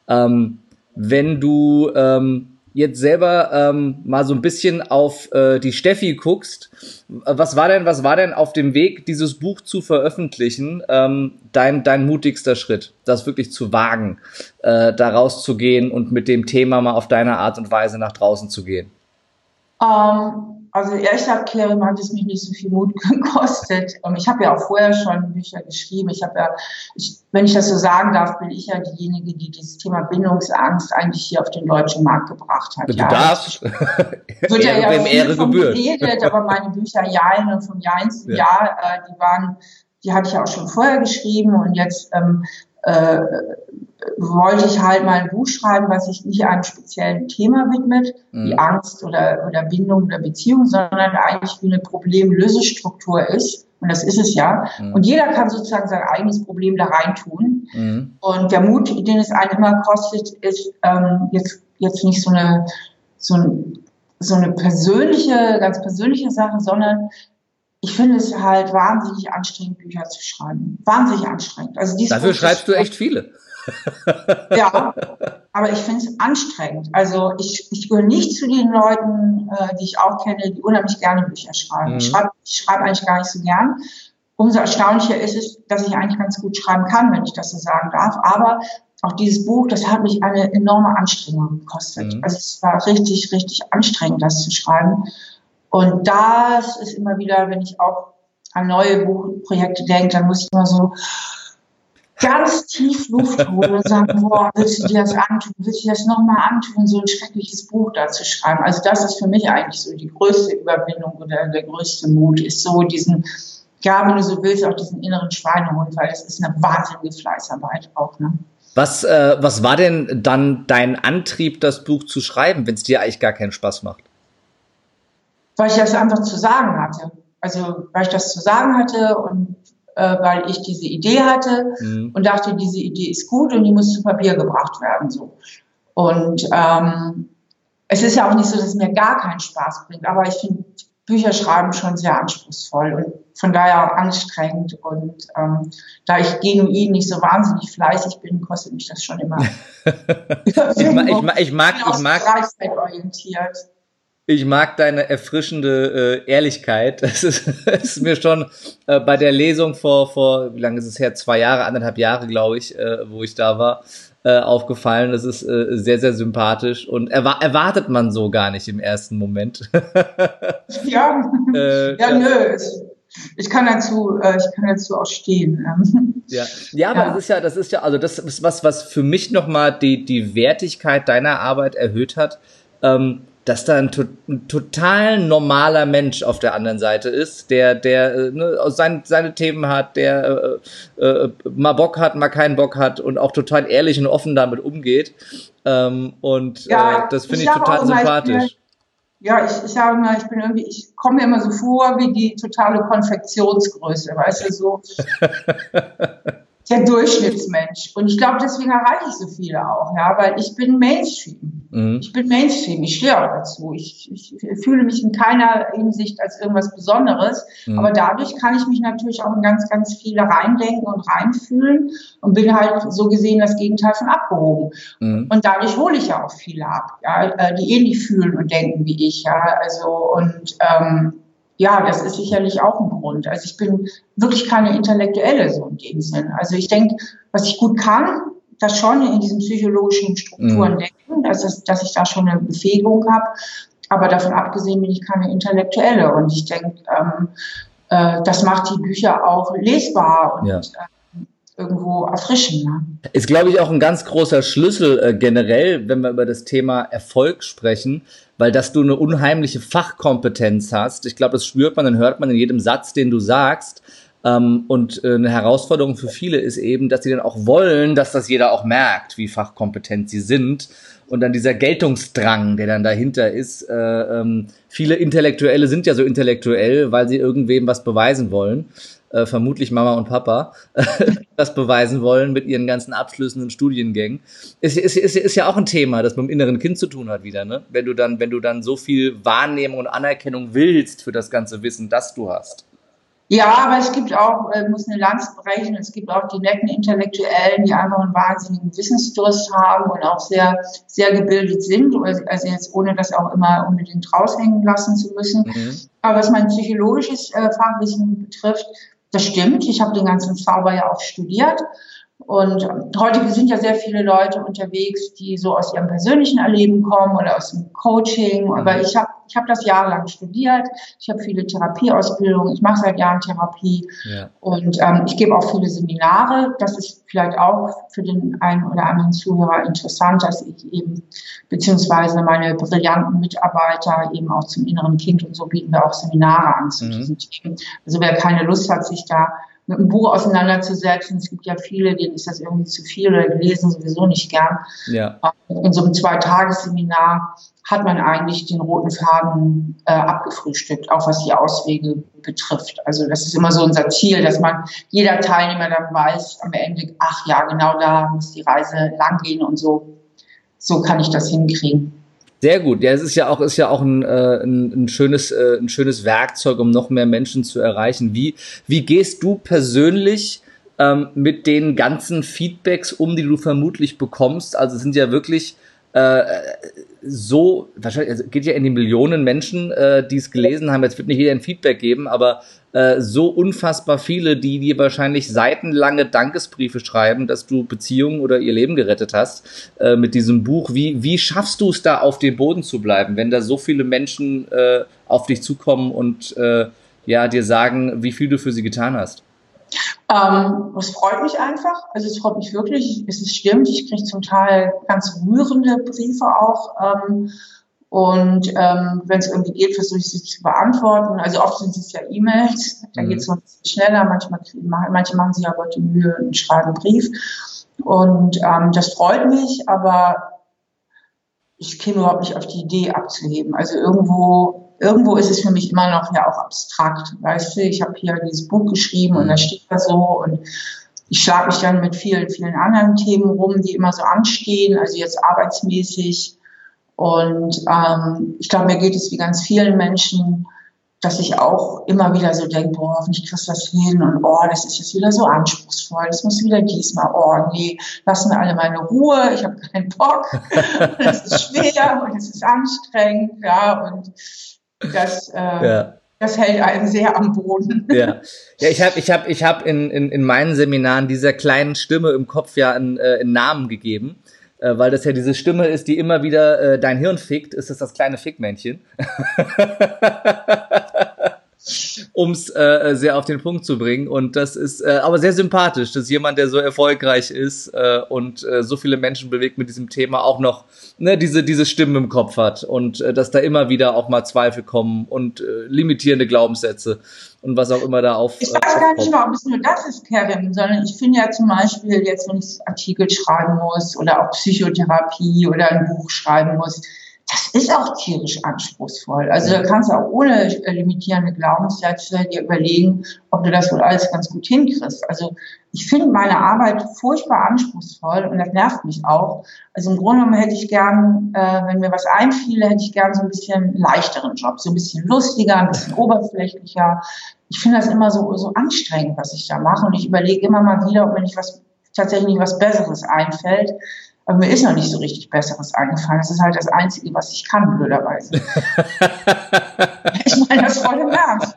Ähm, wenn du ähm, jetzt selber ähm, mal so ein bisschen auf äh, die Steffi guckst, was war denn, was war denn auf dem Weg, dieses Buch zu veröffentlichen, ähm, dein, dein mutigster Schritt, das wirklich zu wagen, äh, da rauszugehen und mit dem Thema mal auf deine Art und Weise nach draußen zu gehen? Um ähm, also ehrlich Abklärung hat es mich nicht so viel Mut gekostet. Ich habe ja auch vorher schon Bücher geschrieben. Ich habe ja, ich, wenn ich das so sagen darf, bin ich ja diejenige, die dieses Thema Bindungsangst eigentlich hier auf den deutschen Markt gebracht hat. Du ja, darfst. Wird ja, ja Ehre gebührt. geredet, aber meine Bücher Jain und vom zum ja. Jahr, äh, die waren, die hatte ich ja auch schon vorher geschrieben und jetzt ähm, äh, wollte ich halt mal ein Buch schreiben, was sich nicht einem speziellen Thema widmet, mhm. wie Angst oder, oder Bindung oder Beziehung, sondern eigentlich wie eine Problemlösestruktur ist. Und das ist es ja. Mhm. Und jeder kann sozusagen sein eigenes Problem da reintun. Mhm. Und der Mut, den es einen immer kostet, ist ähm, jetzt, jetzt nicht so eine, so, ein, so eine persönliche, ganz persönliche Sache, sondern ich finde es halt wahnsinnig anstrengend, Bücher zu schreiben. Wahnsinnig anstrengend. Also Dafür schreibst du echt viele ja, aber ich finde es anstrengend. Also ich, ich gehöre nicht zu den Leuten, äh, die ich auch kenne, die unheimlich gerne Bücher schreiben. Mhm. Ich schreibe schreib eigentlich gar nicht so gern. Umso erstaunlicher ist es, dass ich eigentlich ganz gut schreiben kann, wenn ich das so sagen darf. Aber auch dieses Buch, das hat mich eine enorme Anstrengung gekostet. Mhm. Also es war richtig, richtig anstrengend, das zu schreiben. Und das ist immer wieder, wenn ich auch an neue Buchprojekte denke, dann muss ich immer so, ganz tief Luft holen und sagen, boah, willst du dir das antun? Willst du dir das nochmal antun, so ein schreckliches Buch da zu schreiben? Also das ist für mich eigentlich so die größte Überwindung oder der größte Mut, ist so diesen, ja, wenn du so willst, auch diesen inneren Schweinehund, weil das ist eine wahnsinnige Fleißarbeit auch, ne? Was, äh, was war denn dann dein Antrieb, das Buch zu schreiben, wenn es dir eigentlich gar keinen Spaß macht? Weil ich das einfach zu sagen hatte. Also weil ich das zu sagen hatte und äh, weil ich diese Idee hatte mhm. und dachte, diese Idee ist gut und die muss zu Papier gebracht werden. So. Und ähm, es ist ja auch nicht so, dass es mir gar keinen Spaß bringt, aber ich finde Bücher schreiben schon sehr anspruchsvoll und von daher auch anstrengend. Und ähm, da ich genuin nicht so wahnsinnig fleißig bin, kostet mich das schon immer. ich, mag, ich, mag, ich mag, ich mag, ich mag deine erfrischende äh, Ehrlichkeit. Es ist, ist mir schon äh, bei der Lesung vor, vor, wie lange ist es her? Zwei Jahre, anderthalb Jahre, glaube ich, äh, wo ich da war, äh, aufgefallen. Das ist äh, sehr, sehr sympathisch und erwa erwartet man so gar nicht im ersten Moment. ja, äh, ja, nö. Ich kann dazu, äh, ich kann dazu auch stehen. Ja, ja, aber ja. das ist ja, das ist ja, also das ist was, was für mich nochmal die, die Wertigkeit deiner Arbeit erhöht hat. Ähm, dass da ein, ein, total normaler Mensch auf der anderen Seite ist, der, der äh, ne, sein, seine Themen hat, der äh, äh, mal Bock hat, mal keinen Bock hat und auch total ehrlich und offen damit umgeht. Ähm, und ja, äh, das finde ich, ich total sympathisch. ja, ich, ich sage mal, ich bin irgendwie, ich komme mir immer so vor wie die totale Konfektionsgröße, weißt du, so. der Durchschnittsmensch. Und ich glaube, deswegen erreiche ich so viele auch, ja, weil ich bin Mainstream. Mhm. Ich bin Mainstream, ich stehe auch dazu. Ich, ich fühle mich in keiner Hinsicht als irgendwas Besonderes, mhm. aber dadurch kann ich mich natürlich auch in ganz, ganz viele reindenken und reinfühlen und bin halt so gesehen das Gegenteil von abgehoben. Mhm. Und dadurch hole ich ja auch viele ab, ja, äh, die ähnlich fühlen und denken wie ich, ja, also und ähm, ja, das ist sicherlich auch ein Grund. Also ich bin wirklich keine Intellektuelle so in dem Sinn. Also ich denke, was ich gut kann, das schon in diesen psychologischen Strukturen mhm. denken, dass, es, dass ich da schon eine Befähigung habe. Aber davon abgesehen bin ich keine Intellektuelle. Und ich denke, ähm, äh, das macht die Bücher auch lesbar und ja. äh, irgendwo erfrischend. Ne? Ist, glaube ich, auch ein ganz großer Schlüssel äh, generell, wenn wir über das Thema Erfolg sprechen weil dass du eine unheimliche Fachkompetenz hast. Ich glaube, das spürt man, dann hört man in jedem Satz, den du sagst. Ähm, und äh, eine Herausforderung für viele ist eben, dass sie dann auch wollen, dass das jeder auch merkt, wie fachkompetent sie sind. Und dann dieser Geltungsdrang, der dann dahinter ist. Äh, ähm, viele Intellektuelle sind ja so intellektuell, weil sie irgendwem was beweisen wollen äh, vermutlich Mama und Papa, das beweisen wollen mit ihren ganzen Abschlüssen und Studiengängen. Ist, ist, ist, ist ja auch ein Thema, das mit dem inneren Kind zu tun hat wieder, ne? Wenn du dann, wenn du dann so viel Wahrnehmung und Anerkennung willst für das ganze Wissen, das du hast. Ja, aber es gibt auch, äh, muss eine Lanze brechen, es gibt auch die netten Intellektuellen, die einfach einen wahnsinnigen Wissensdurst haben und auch sehr, sehr gebildet sind, also jetzt ohne das auch immer unbedingt raushängen lassen zu müssen. Mhm. Aber was mein psychologisches äh, Fachwissen betrifft, das stimmt. Ich habe den ganzen Zauber ja auch studiert. Und heute sind ja sehr viele Leute unterwegs, die so aus ihrem persönlichen Erleben kommen oder aus dem Coaching. Aber mhm. ich habe ich hab das jahrelang studiert. Ich habe viele Therapieausbildungen. Ich mache seit Jahren Therapie. Ja. Und ähm, ich gebe auch viele Seminare. Das ist vielleicht auch für den einen oder anderen Zuhörer interessant, dass ich eben, beziehungsweise meine brillanten Mitarbeiter eben auch zum inneren Kind und so bieten wir auch Seminare an zu mhm. diesen Themen. Also wer keine Lust hat, sich da mit einem Buch auseinanderzusetzen. Es gibt ja viele, denen ist das irgendwie zu viel oder lesen sowieso nicht gern. Ja. In so einem Zweitagesseminar hat man eigentlich den roten Faden äh, abgefrühstückt, auch was die Auswege betrifft. Also das ist immer so unser Ziel, dass man jeder Teilnehmer dann weiß am Ende, ach ja, genau da muss die Reise langgehen und so. So kann ich das hinkriegen. Sehr gut. Ja, es ist ja auch, ist ja auch ein, äh, ein, ein, schönes, äh, ein schönes Werkzeug, um noch mehr Menschen zu erreichen. Wie, wie gehst du persönlich ähm, mit den ganzen Feedbacks um, die du vermutlich bekommst? Also es sind ja wirklich äh, so, wahrscheinlich, also geht ja in die Millionen Menschen, äh, die es gelesen haben. Jetzt wird nicht jeder ein Feedback geben, aber äh, so unfassbar viele, die dir wahrscheinlich seitenlange Dankesbriefe schreiben, dass du Beziehungen oder ihr Leben gerettet hast äh, mit diesem Buch. Wie, wie schaffst du es da auf dem Boden zu bleiben, wenn da so viele Menschen äh, auf dich zukommen und äh, ja, dir sagen, wie viel du für sie getan hast? Ähm, das freut mich einfach. Also es freut mich wirklich. Es ist stimmt. Ich kriege zum Teil ganz rührende Briefe auch. Ähm, und ähm, wenn es irgendwie geht, versuche ich sie zu beantworten. Also oft sind es ja E-Mails, da mhm. geht es noch ein bisschen schneller. Manchmal, manche machen sich aber die Mühe und schreiben einen Brief. Und ähm, das freut mich, aber ich käme überhaupt nicht auf die Idee abzuheben. Also irgendwo irgendwo ist es für mich immer noch ja auch abstrakt. Weißt du, ich habe hier dieses Buch geschrieben und da steht da so und ich schlage mich dann mit vielen, vielen anderen Themen rum, die immer so anstehen, also jetzt arbeitsmäßig. Und ähm, ich glaube, mir geht es wie ganz vielen Menschen, dass ich auch immer wieder so denke, boah, hoffentlich kriegst du das hin und oh, das ist jetzt wieder so anspruchsvoll, das muss wieder diesmal, oh nee, lassen wir alle meine Ruhe, ich habe keinen Bock, das ist schwer und es ist anstrengend, ja, und das, äh, ja. das hält einen sehr am Boden. Ja, ja ich habe ich hab, ich hab in, in, in meinen Seminaren dieser kleinen Stimme im Kopf ja einen, äh, einen Namen gegeben äh, weil das ja diese Stimme ist, die immer wieder äh, dein Hirn fickt, ist es das kleine Fickmännchen. um es äh, sehr auf den Punkt zu bringen. Und das ist äh, aber sehr sympathisch, dass jemand, der so erfolgreich ist äh, und äh, so viele Menschen bewegt mit diesem Thema, auch noch ne, diese, diese Stimmen im Kopf hat und äh, dass da immer wieder auch mal Zweifel kommen und äh, limitierende Glaubenssätze und was auch immer da auf. Ich weiß gar nicht mal, ob es nur das ist, Kevin, sondern ich finde ja zum Beispiel jetzt, wenn ich Artikel schreiben muss oder auch Psychotherapie oder ein Buch schreiben muss, das ist auch tierisch anspruchsvoll. Also da kannst du auch ohne äh, limitierende Glaubenssätze dir überlegen, ob du das wohl alles ganz gut hinkriegst. Also ich finde meine Arbeit furchtbar anspruchsvoll und das nervt mich auch. Also im Grunde genommen hätte ich gern, äh, wenn mir was einfiele, hätte ich gern so ein bisschen leichteren Job, so ein bisschen lustiger, ein bisschen oberflächlicher. Ich finde das immer so, so anstrengend, was ich da mache und ich überlege immer mal wieder, ob mir nicht was tatsächlich was Besseres einfällt. Aber mir ist noch nicht so richtig Besseres eingefallen. Das ist halt das Einzige, was ich kann, blöderweise. ich meine das voll im Ernst.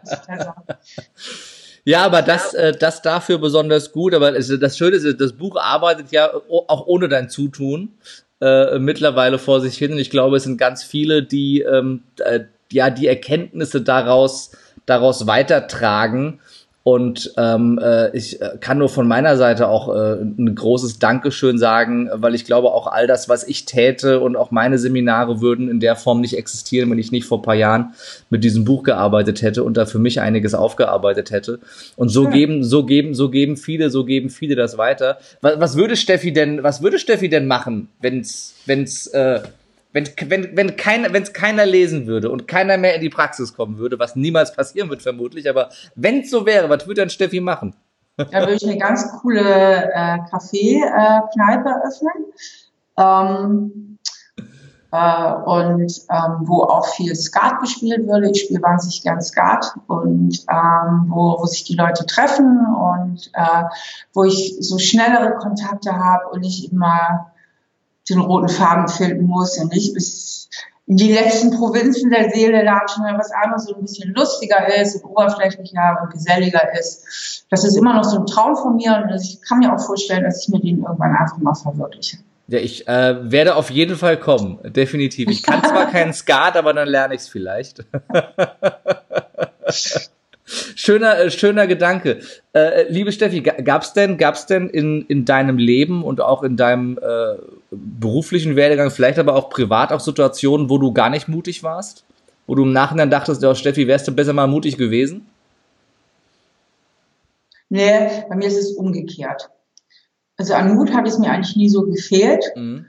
Ja, aber das, äh, das dafür besonders gut. Aber das Schöne ist, das Buch arbeitet ja auch ohne dein Zutun äh, mittlerweile vor sich hin. Und ich glaube, es sind ganz viele, die ähm, äh, ja die Erkenntnisse daraus daraus weitertragen und ähm, äh, ich äh, kann nur von meiner Seite auch äh, ein großes Dankeschön sagen, weil ich glaube, auch all das, was ich täte und auch meine Seminare würden in der Form nicht existieren, wenn ich nicht vor paar Jahren mit diesem Buch gearbeitet hätte und da für mich einiges aufgearbeitet hätte. Und so ja. geben, so geben, so geben viele, so geben viele das weiter. Was, was würde Steffi denn, was würde Steffi denn machen, wenn's, wenn's äh, wenn, wenn, wenn keiner, wenn es keiner lesen würde und keiner mehr in die Praxis kommen würde, was niemals passieren wird vermutlich, aber wenn es so wäre, was würde dann Steffi machen? Da würde ich eine ganz coole äh, Kaffee-Kneipe äh, öffnen. Ähm, äh, und ähm, wo auch viel Skat gespielt würde. Ich spiele wahnsinnig gern Skat und ähm, wo, wo sich die Leute treffen und äh, wo ich so schnellere Kontakte habe und nicht immer den roten Faden finden muss und nicht bis in die letzten Provinzen der Seele latschen, was einfach so ein bisschen lustiger ist und oberflächlicher und geselliger ist. Das ist immer noch so ein Traum von mir und ich kann mir auch vorstellen, dass ich mir den irgendwann einfach mal verwirkliche. Ja, ich äh, werde auf jeden Fall kommen, definitiv. Ich kann zwar keinen Skat, aber dann lerne ich es vielleicht. schöner, äh, schöner Gedanke. Äh, liebe Steffi, gab's denn, gab's denn in, in deinem Leben und auch in deinem äh, beruflichen Werdegang, vielleicht aber auch privat auch Situationen, wo du gar nicht mutig warst? Wo du im Nachhinein dachtest, ja, Steffi, wärst du besser mal mutig gewesen? Nee, bei mir ist es umgekehrt. Also an Mut hat es mir eigentlich nie so gefehlt. Mhm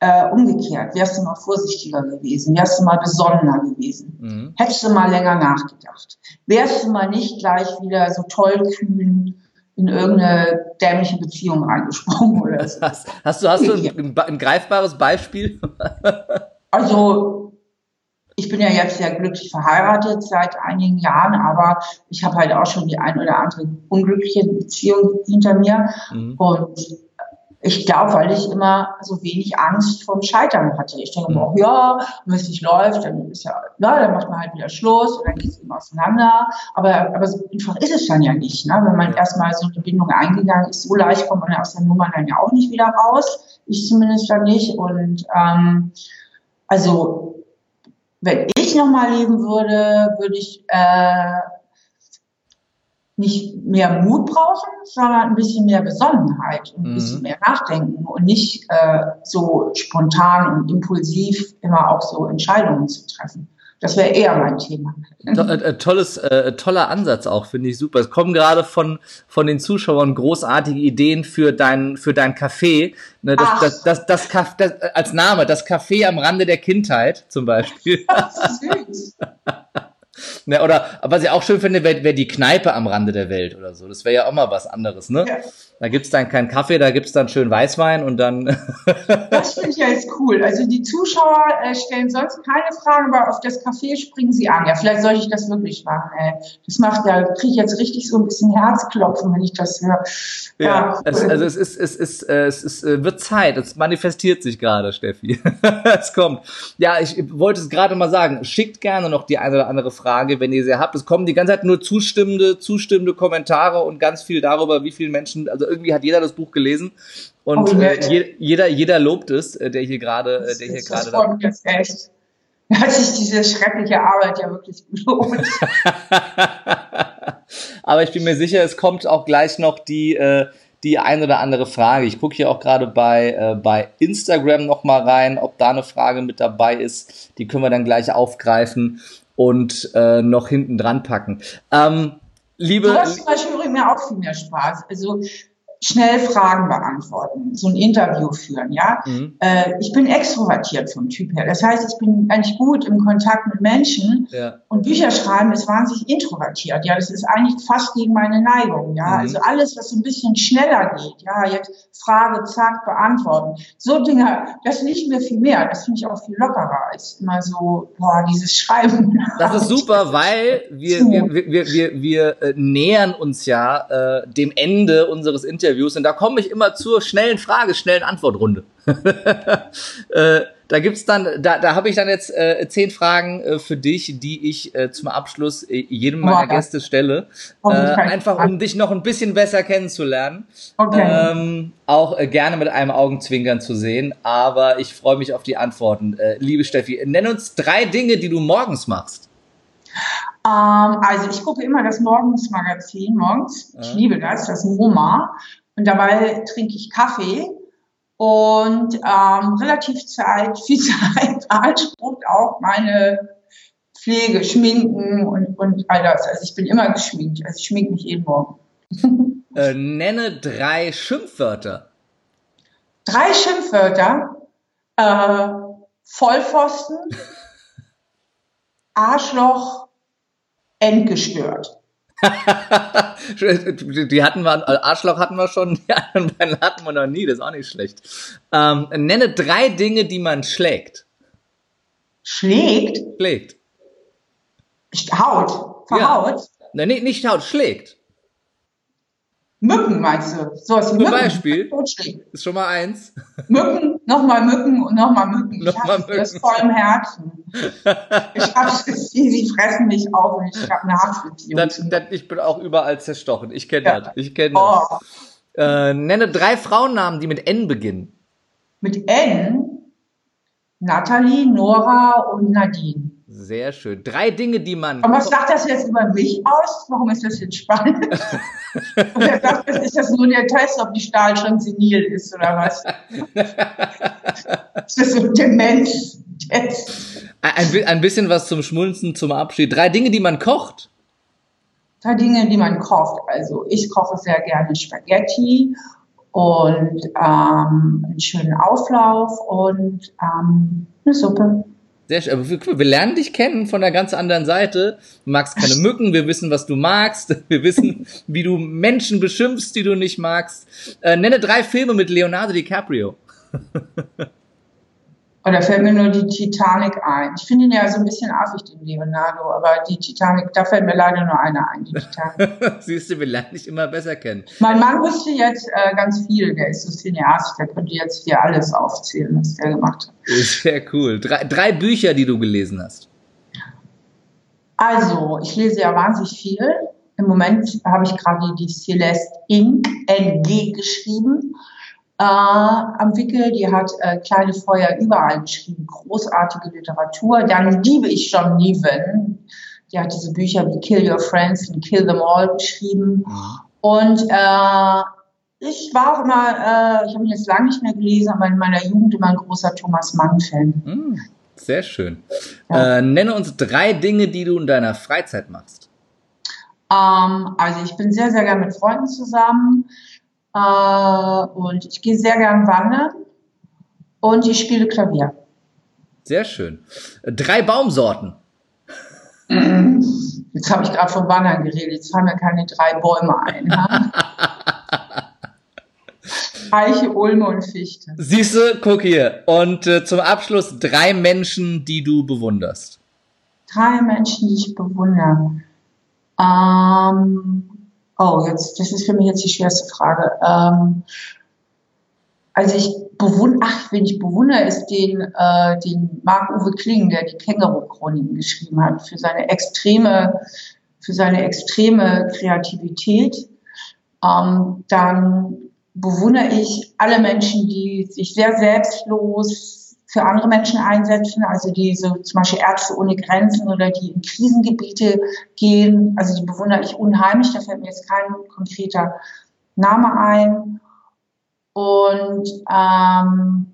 äh, umgekehrt, wärst du mal vorsichtiger gewesen, wärst du mal besonnener gewesen, mhm. hättest du mal länger nachgedacht, wärst du mal nicht gleich wieder so tollkühn in irgendeine dämliche Beziehung eingesprungen oder so. Hast, hast du, hast du ein, ein greifbares Beispiel? also ich bin ja jetzt sehr glücklich verheiratet seit einigen Jahren, aber ich habe halt auch schon die ein oder andere unglückliche Beziehung hinter mir. Mhm. Und ich glaube, weil ich immer so wenig Angst vom Scheitern hatte. Ich denke immer, mhm. ja, wenn es nicht läuft, dann ist ja, na, dann macht man halt wieder Schluss und dann geht es eben auseinander. Aber, aber so einfach ist es dann ja nicht. Ne? Wenn man erstmal so eine Bindung eingegangen ist, so leicht kommt man aus der Nummer dann ja auch nicht wieder raus. Ich zumindest dann nicht. Und ähm, also wenn ich nochmal leben würde, würde ich äh, nicht mehr Mut brauchen, sondern ein bisschen mehr Besonnenheit und ein mhm. bisschen mehr Nachdenken und nicht äh, so spontan und impulsiv immer auch so Entscheidungen zu treffen. Das wäre eher mein Thema. To äh, tolles, äh, toller Ansatz auch, finde ich super. Es kommen gerade von, von den Zuschauern großartige Ideen für dein, für dein Café. Ne, das, das, das, das, das, das, als Name, das Café am Rande der Kindheit zum Beispiel. Das ist süß. Ne, oder was ich auch schön finde, wäre wär die Kneipe am Rande der Welt oder so. Das wäre ja auch mal was anderes, ne? Ja. Da gibt's dann keinen Kaffee, da gibt's dann schön Weißwein und dann. das finde ich ja jetzt cool. Also die Zuschauer äh, stellen sonst keine Fragen, aber auf das Kaffee springen sie an. Ja, vielleicht soll ich das wirklich machen. Ey. Das macht ja, kriege ich jetzt richtig so ein bisschen Herzklopfen, wenn ich das höre. Ja, ja es, also es ist, es ist, äh, es ist, äh, wird Zeit. Es manifestiert sich gerade, Steffi. es kommt. Ja, ich wollte es gerade mal sagen. Schickt gerne noch die eine oder andere Frage, wenn ihr sie habt. Es kommen die ganze Zeit nur zustimmende, zustimmende Kommentare und ganz viel darüber, wie viele Menschen, also irgendwie hat jeder das Buch gelesen und oh, äh, jeder, jeder lobt es, äh, der hier gerade, äh, der hier gerade. Das freut jetzt echt. Hat sich diese schreckliche Arbeit ja wirklich gelohnt. Aber ich bin mir sicher, es kommt auch gleich noch die, äh, die ein oder andere Frage. Ich gucke hier auch gerade bei, äh, bei Instagram noch mal rein, ob da eine Frage mit dabei ist. Die können wir dann gleich aufgreifen und äh, noch hinten dran packen. Ähm, liebe, du hast zum Beispiel mir auch viel mehr Spaß. Also schnell Fragen beantworten, so ein Interview führen, ja. Mhm. Äh, ich bin extrovertiert vom Typ her. Das heißt, ich bin eigentlich gut im Kontakt mit Menschen ja. und Bücher schreiben ist wahnsinnig introvertiert. Ja, das ist eigentlich fast gegen meine Neigung, ja. Mhm. Also alles, was so ein bisschen schneller geht, ja, jetzt Frage, zack, beantworten. So Dinge, das liegt mir viel mehr. Das finde ich auch viel lockerer als immer so, boah, dieses Schreiben. Das ist super, weil wir, wir, wir, wir, wir, äh, nähern uns ja äh, dem Ende unseres Interviews Interviews und da komme ich immer zur schnellen Frage, schnellen Antwortrunde. äh, da gibt's dann, da, da habe ich dann jetzt äh, zehn Fragen äh, für dich, die ich äh, zum Abschluss äh, jedem meiner Gäste stelle. Äh, einfach um dich noch ein bisschen besser kennenzulernen. Okay. Ähm, auch äh, gerne mit einem Augenzwinkern zu sehen. Aber ich freue mich auf die Antworten. Äh, liebe Steffi, nenn uns drei Dinge, die du morgens machst. Ähm, also ich gucke immer das Morgensmagazin morgens. Ich liebe das, das MoMA. Und dabei trinke ich Kaffee und ähm, relativ Zeit, viel Zeit beansprucht auch meine Pflege, Schminken und, und all das. Also ich bin immer geschminkt. Also ich schminke mich jeden Morgen. äh, nenne drei Schimpfwörter. Drei Schimpfwörter. Äh, Vollpfosten, Arschloch, Endgestört. die hatten wir, äh, Arschloch hatten wir schon, die anderen beiden hatten wir noch nie, das ist auch nicht schlecht. Ähm, nenne drei Dinge, die man schlägt. Schlägt? Schlägt. Haut? Verhaut? Ja. Nein, nicht, nicht Haut, schlägt. Mücken meinst du? So wie Zum Mücken. Beispiel. Ist schon mal eins. Mücken, nochmal Mücken und nochmal Mücken. Nochmal Mücken. Das voll im Herzen. ich hab es, sie fressen mich auf und ich habe eine ich bin auch überall zerstochen. Ich kenne ja. das. Ich kenne oh. das. Äh, nenne drei Frauennamen, die mit N beginnen. Mit N? Nathalie, Nora und Nadine. Sehr schön. Drei Dinge, die man. Und was sagt das jetzt über mich aus? Warum ist das jetzt spannend? Und sagt, ist das nur der Test, ob die Stahl schon senil ist oder was? ist das so der Mensch? Ein, ein bisschen was zum Schmunzen, zum Abschied. Drei Dinge, die man kocht. Drei Dinge, die man kocht. Also ich koche sehr gerne Spaghetti und ähm, einen schönen Auflauf und ähm, eine Suppe. Sehr schön. Aber wir, wir lernen dich kennen von der ganz anderen Seite. Du magst keine Mücken, wir wissen, was du magst. Wir wissen, wie du Menschen beschimpfst, die du nicht magst. Äh, nenne drei Filme mit Leonardo DiCaprio. Da fällt mir nur die Titanic ein. Ich finde ihn ja so ein bisschen affig, den Leonardo, aber die Titanic, da fällt mir leider nur einer ein, die Titanic. Siehst du, wir lernen dich immer besser kennen. Mein Mann wusste jetzt äh, ganz viel, der ist so Cineast, der könnte jetzt hier alles aufzählen, was der gemacht hat. Sehr cool. Drei, drei Bücher, die du gelesen hast. Also, ich lese ja wahnsinnig viel. Im Moment habe ich gerade die Celeste Inc. NG geschrieben äh, am Wickel, die hat äh, Kleine Feuer überall geschrieben, großartige Literatur. Dann liebe ich John Niven, die hat diese Bücher wie Kill Your Friends und Kill Them All geschrieben. Und äh, ich war auch immer, äh, ich habe ihn jetzt lange nicht mehr gelesen, aber in meiner Jugend immer ein großer Thomas Mann-Fan. Mhm. Sehr schön. Ja. Äh, nenne uns drei Dinge, die du in deiner Freizeit machst. Ähm, also ich bin sehr, sehr gern mit Freunden zusammen und ich gehe sehr gern wandern und ich spiele Klavier. Sehr schön. Drei Baumsorten. Jetzt habe ich gerade von Wandern geredet, jetzt fallen mir keine drei Bäume ein. Eiche, Ulme und Fichte. Siehst du, guck hier. Und äh, zum Abschluss drei Menschen, die du bewunderst. Drei Menschen, die ich bewundere. Ähm, oh, jetzt, das ist für mich jetzt die schwerste Frage. Ähm, also ich bewundere, ach, wen ich bewundere, ist den, äh, den Marc-Uwe Kling, der die Känguru-Chroniken geschrieben hat, für seine extreme, für seine extreme Kreativität. Ähm, dann bewundere ich alle Menschen, die sich sehr selbstlos für andere Menschen einsetzen, also die so zum Beispiel Ärzte ohne Grenzen oder die in Krisengebiete gehen. Also die bewundere ich unheimlich. Da fällt mir jetzt kein konkreter Name ein. Und ähm,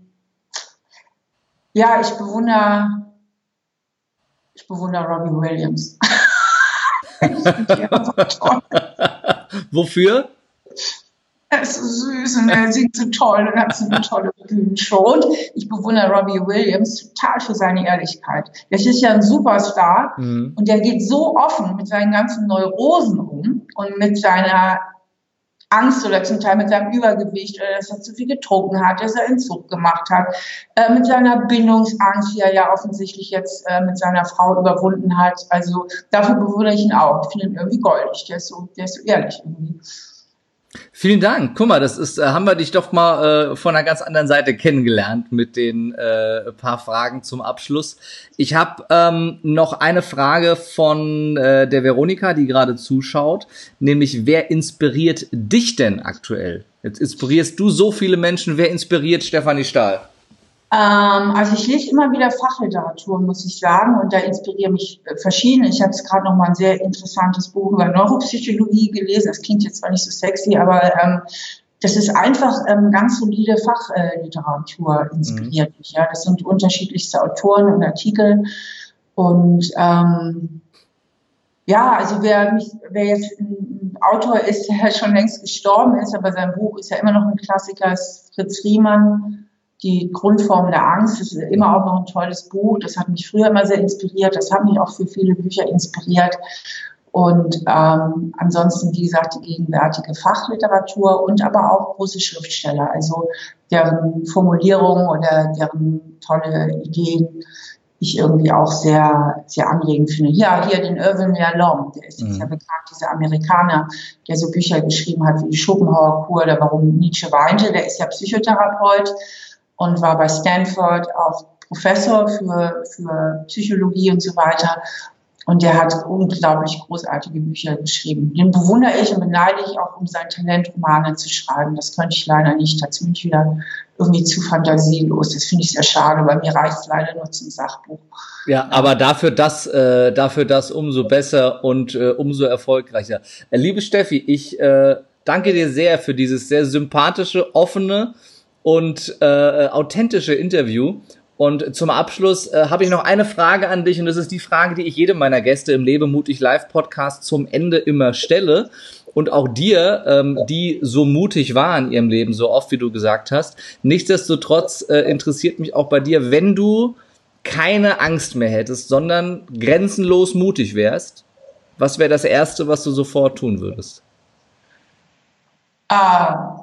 ja, ich bewundere, ich bewundere Robbie Williams. Wofür? Er ist so süß und er singt so toll und hat so eine tolle Bühnenshow. Und ich bewundere Robbie Williams total für seine Ehrlichkeit. Der ist ja ein Superstar mhm. und der geht so offen mit seinen ganzen Neurosen um und mit seiner Angst oder zum Teil mit seinem Übergewicht oder dass er zu viel getrunken hat, dass er Entzug gemacht hat, äh, mit seiner Bindungsangst, die er ja offensichtlich jetzt äh, mit seiner Frau überwunden hat. Also dafür bewundere ich ihn auch. Ich finde ihn irgendwie goldig. Der ist so, der ist so ehrlich irgendwie. Vielen Dank. Guck mal, das ist, äh, haben wir dich doch mal äh, von einer ganz anderen Seite kennengelernt mit den äh, paar Fragen zum Abschluss. Ich habe ähm, noch eine Frage von äh, der Veronika, die gerade zuschaut, nämlich wer inspiriert dich denn aktuell? Jetzt inspirierst du so viele Menschen. Wer inspiriert Stefanie Stahl? Ähm, also ich lese immer wieder Fachliteratur, muss ich sagen, und da inspirieren mich äh, verschiedene. Ich habe jetzt gerade noch mal ein sehr interessantes Buch über Neuropsychologie gelesen. Das klingt jetzt zwar nicht so sexy, aber ähm, das ist einfach ähm, ganz solide Fachliteratur inspiriert mhm. mich. Ja, das sind unterschiedlichste Autoren und Artikel und ähm, ja, also wer mich, wer jetzt ein Autor ist, der schon längst gestorben ist, aber sein Buch ist ja immer noch ein Klassiker, ist Fritz Riemann die Grundform der Angst ist immer auch noch ein tolles Buch. Das hat mich früher immer sehr inspiriert. Das hat mich auch für viele Bücher inspiriert. Und ähm, ansonsten, wie gesagt, die gegenwärtige Fachliteratur und aber auch große Schriftsteller, also deren Formulierungen oder deren tolle Ideen ich irgendwie auch sehr, sehr anregend finde. Ja, hier den Irvin Yalom, der ist jetzt mhm. ja bekannt, dieser Amerikaner, der so Bücher geschrieben hat wie die Schopenhauer-Kur oder Warum Nietzsche weinte, der ist ja Psychotherapeut und war bei Stanford auch Professor für, für Psychologie und so weiter. Und der hat unglaublich großartige Bücher geschrieben. Den bewundere ich und beneide ich auch, um sein Talent, Romane zu schreiben. Das könnte ich leider nicht. Dazu bin ich wieder irgendwie zu fantasielos. Das finde ich sehr schade. Bei mir reicht es leider nur zum Sachbuch. Ja, aber dafür das, äh, dafür das umso besser und äh, umso erfolgreicher. Äh, liebe Steffi, ich äh, danke dir sehr für dieses sehr sympathische, offene, und äh, authentische Interview. Und zum Abschluss äh, habe ich noch eine Frage an dich und das ist die Frage, die ich jedem meiner Gäste im Lebe mutig Live Podcast zum Ende immer stelle und auch dir, ähm, die so mutig war in ihrem Leben, so oft wie du gesagt hast. Nichtsdestotrotz äh, interessiert mich auch bei dir, wenn du keine Angst mehr hättest, sondern grenzenlos mutig wärst, was wäre das Erste, was du sofort tun würdest? Ah,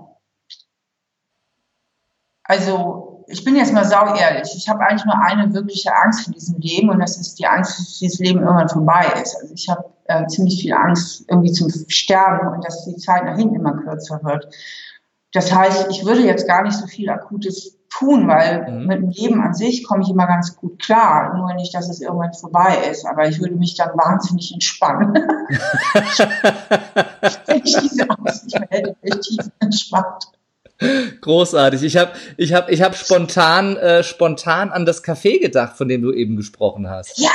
also ich bin jetzt mal sau ehrlich. Ich habe eigentlich nur eine wirkliche Angst in diesem Leben und das ist die Angst, dass dieses Leben irgendwann vorbei ist. Also ich habe äh, ziemlich viel Angst irgendwie zum Sterben und dass die Zeit nach hinten immer kürzer wird. Das heißt, ich würde jetzt gar nicht so viel Akutes tun, weil mhm. mit dem Leben an sich komme ich immer ganz gut klar. Nur nicht, dass es irgendwann vorbei ist. Aber ich würde mich dann wahnsinnig entspannen. Wenn ich diese Angst nicht mehr hätte, wäre ich tief entspannt. Großartig. Ich habe ich hab, ich hab spontan, äh, spontan an das Café gedacht, von dem du eben gesprochen hast. Ja,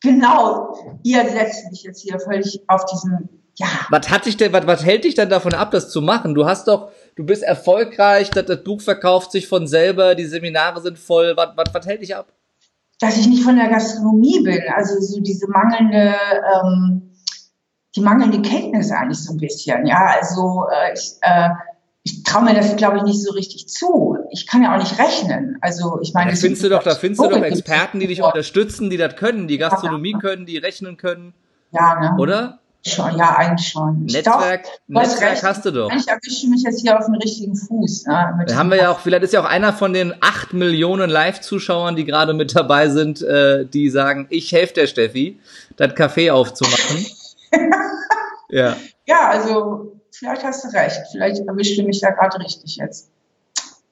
genau. Ihr setzt mich jetzt hier völlig auf diesen. Ja. Was hat dich denn, was, was hält dich denn davon ab, das zu machen? Du hast doch, du bist erfolgreich, das, das Buch verkauft sich von selber, die Seminare sind voll. Was, was, was hält dich ab? dass ich nicht von der Gastronomie bin. Also so diese mangelnde, ähm, die mangelnde Kenntnis eigentlich so ein bisschen. Ja, also äh, ich, äh, ich traue mir das, glaube ich, nicht so richtig zu. Ich kann ja auch nicht rechnen. Also ich meine, da findest du doch, da findest du doch Experten, die dich unterstützen, die das können, die Gastronomie können, die rechnen können. Ja, ne? Oder? Schon, ja, eigentlich schon. Netzwerk, doch, Netzwerk hast du doch. Eigentlich erwische mich jetzt hier auf den richtigen Fuß. Ne, da haben wir ja auch, vielleicht ist ja auch einer von den acht Millionen Live-Zuschauern, die gerade mit dabei sind, äh, die sagen, ich helfe der Steffi, das Café aufzumachen. ja. Ja, also vielleicht hast du recht. Vielleicht erwischt du mich da gerade richtig jetzt.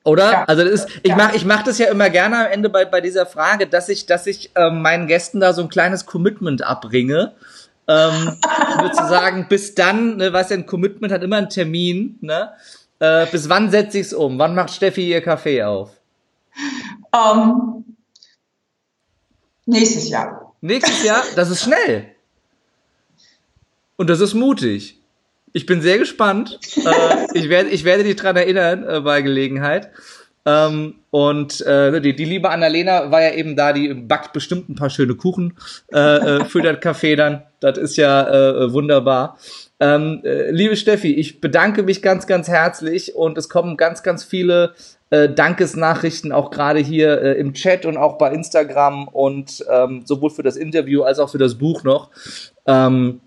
Oder? Ja. Also das ist, ich ja. mache ich mach das ja immer gerne am Ende bei, bei dieser Frage, dass ich, dass ich äh, meinen Gästen da so ein kleines Commitment abbringe. Ähm, sozusagen, bis dann, ne, weißt du, ein Commitment hat immer einen Termin, ne? Äh, bis wann setze ich es um? Wann macht Steffi ihr Kaffee auf? Um, ähm, nächstes Jahr. Nächstes Jahr? Das ist schnell. Und das ist mutig. Ich bin sehr gespannt. äh, ich, werde, ich werde dich dran erinnern äh, bei Gelegenheit. Ähm, und äh, die, die liebe Annalena war ja eben da, die backt bestimmt ein paar schöne Kuchen äh, äh, für das Café dann. Das ist ja äh, wunderbar. Ähm, äh, liebe Steffi, ich bedanke mich ganz, ganz herzlich und es kommen ganz, ganz viele äh, Dankesnachrichten auch gerade hier äh, im Chat und auch bei Instagram und ähm, sowohl für das Interview als auch für das Buch noch. Ähm,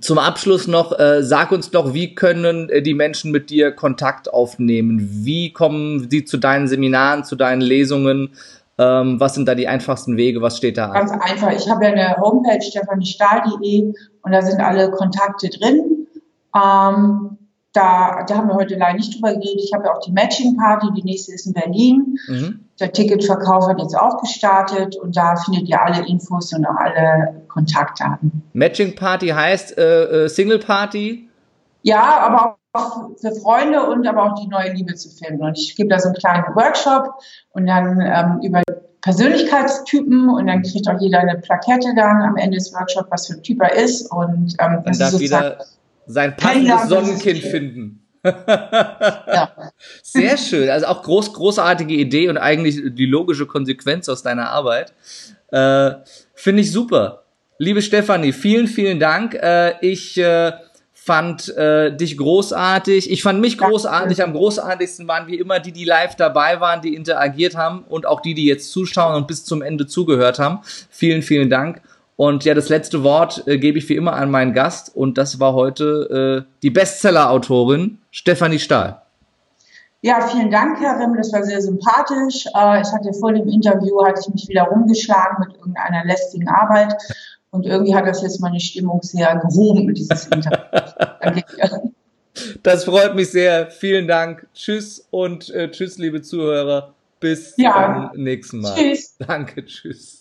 zum Abschluss noch, äh, sag uns doch, wie können äh, die Menschen mit dir Kontakt aufnehmen? Wie kommen sie zu deinen Seminaren, zu deinen Lesungen? Ähm, was sind da die einfachsten Wege? Was steht da an? Ganz einfach. Ich habe ja eine Homepage stefaniestahl.de und da sind alle Kontakte drin. Ähm, da, da haben wir heute leider nicht drüber geredet. Ich habe ja auch die Matching Party, die nächste ist in Berlin. Mhm. Der Ticketverkauf hat jetzt auch gestartet und da findet ihr alle Infos und auch alle Kontaktdaten. Matching Party heißt äh, äh, Single Party? Ja, aber auch für Freunde und aber auch die neue Liebe zu finden. Und ich gebe da so einen kleinen Workshop und dann ähm, über Persönlichkeitstypen und dann kriegt auch jeder eine Plakette dann am Ende des Workshops, was für ein Typ er ist. Und ähm, das darf wieder sein passendes Sonnenkind finden. Ja. Sehr schön. Also auch groß, großartige Idee und eigentlich die logische Konsequenz aus deiner Arbeit. Äh, Finde ich super. Liebe Stefanie, vielen, vielen Dank. Äh, ich äh, fand äh, dich großartig. Ich fand mich großartig. Am großartigsten waren wie immer die, die live dabei waren, die interagiert haben und auch die, die jetzt zuschauen und bis zum Ende zugehört haben. Vielen, vielen Dank. Und ja, das letzte Wort äh, gebe ich wie immer an meinen Gast und das war heute äh, die Bestseller-Autorin Stefanie Stahl. Ja, vielen Dank, Herr Rimm, das war sehr sympathisch. Äh, ich hatte vor dem Interview, hatte ich mich wieder rumgeschlagen mit irgendeiner lästigen Arbeit und irgendwie hat das jetzt meine Stimmung sehr gehoben, dieses Interview. das freut mich sehr. Vielen Dank. Tschüss und äh, tschüss, liebe Zuhörer. Bis ja. zum nächsten Mal. Tschüss. Danke, tschüss.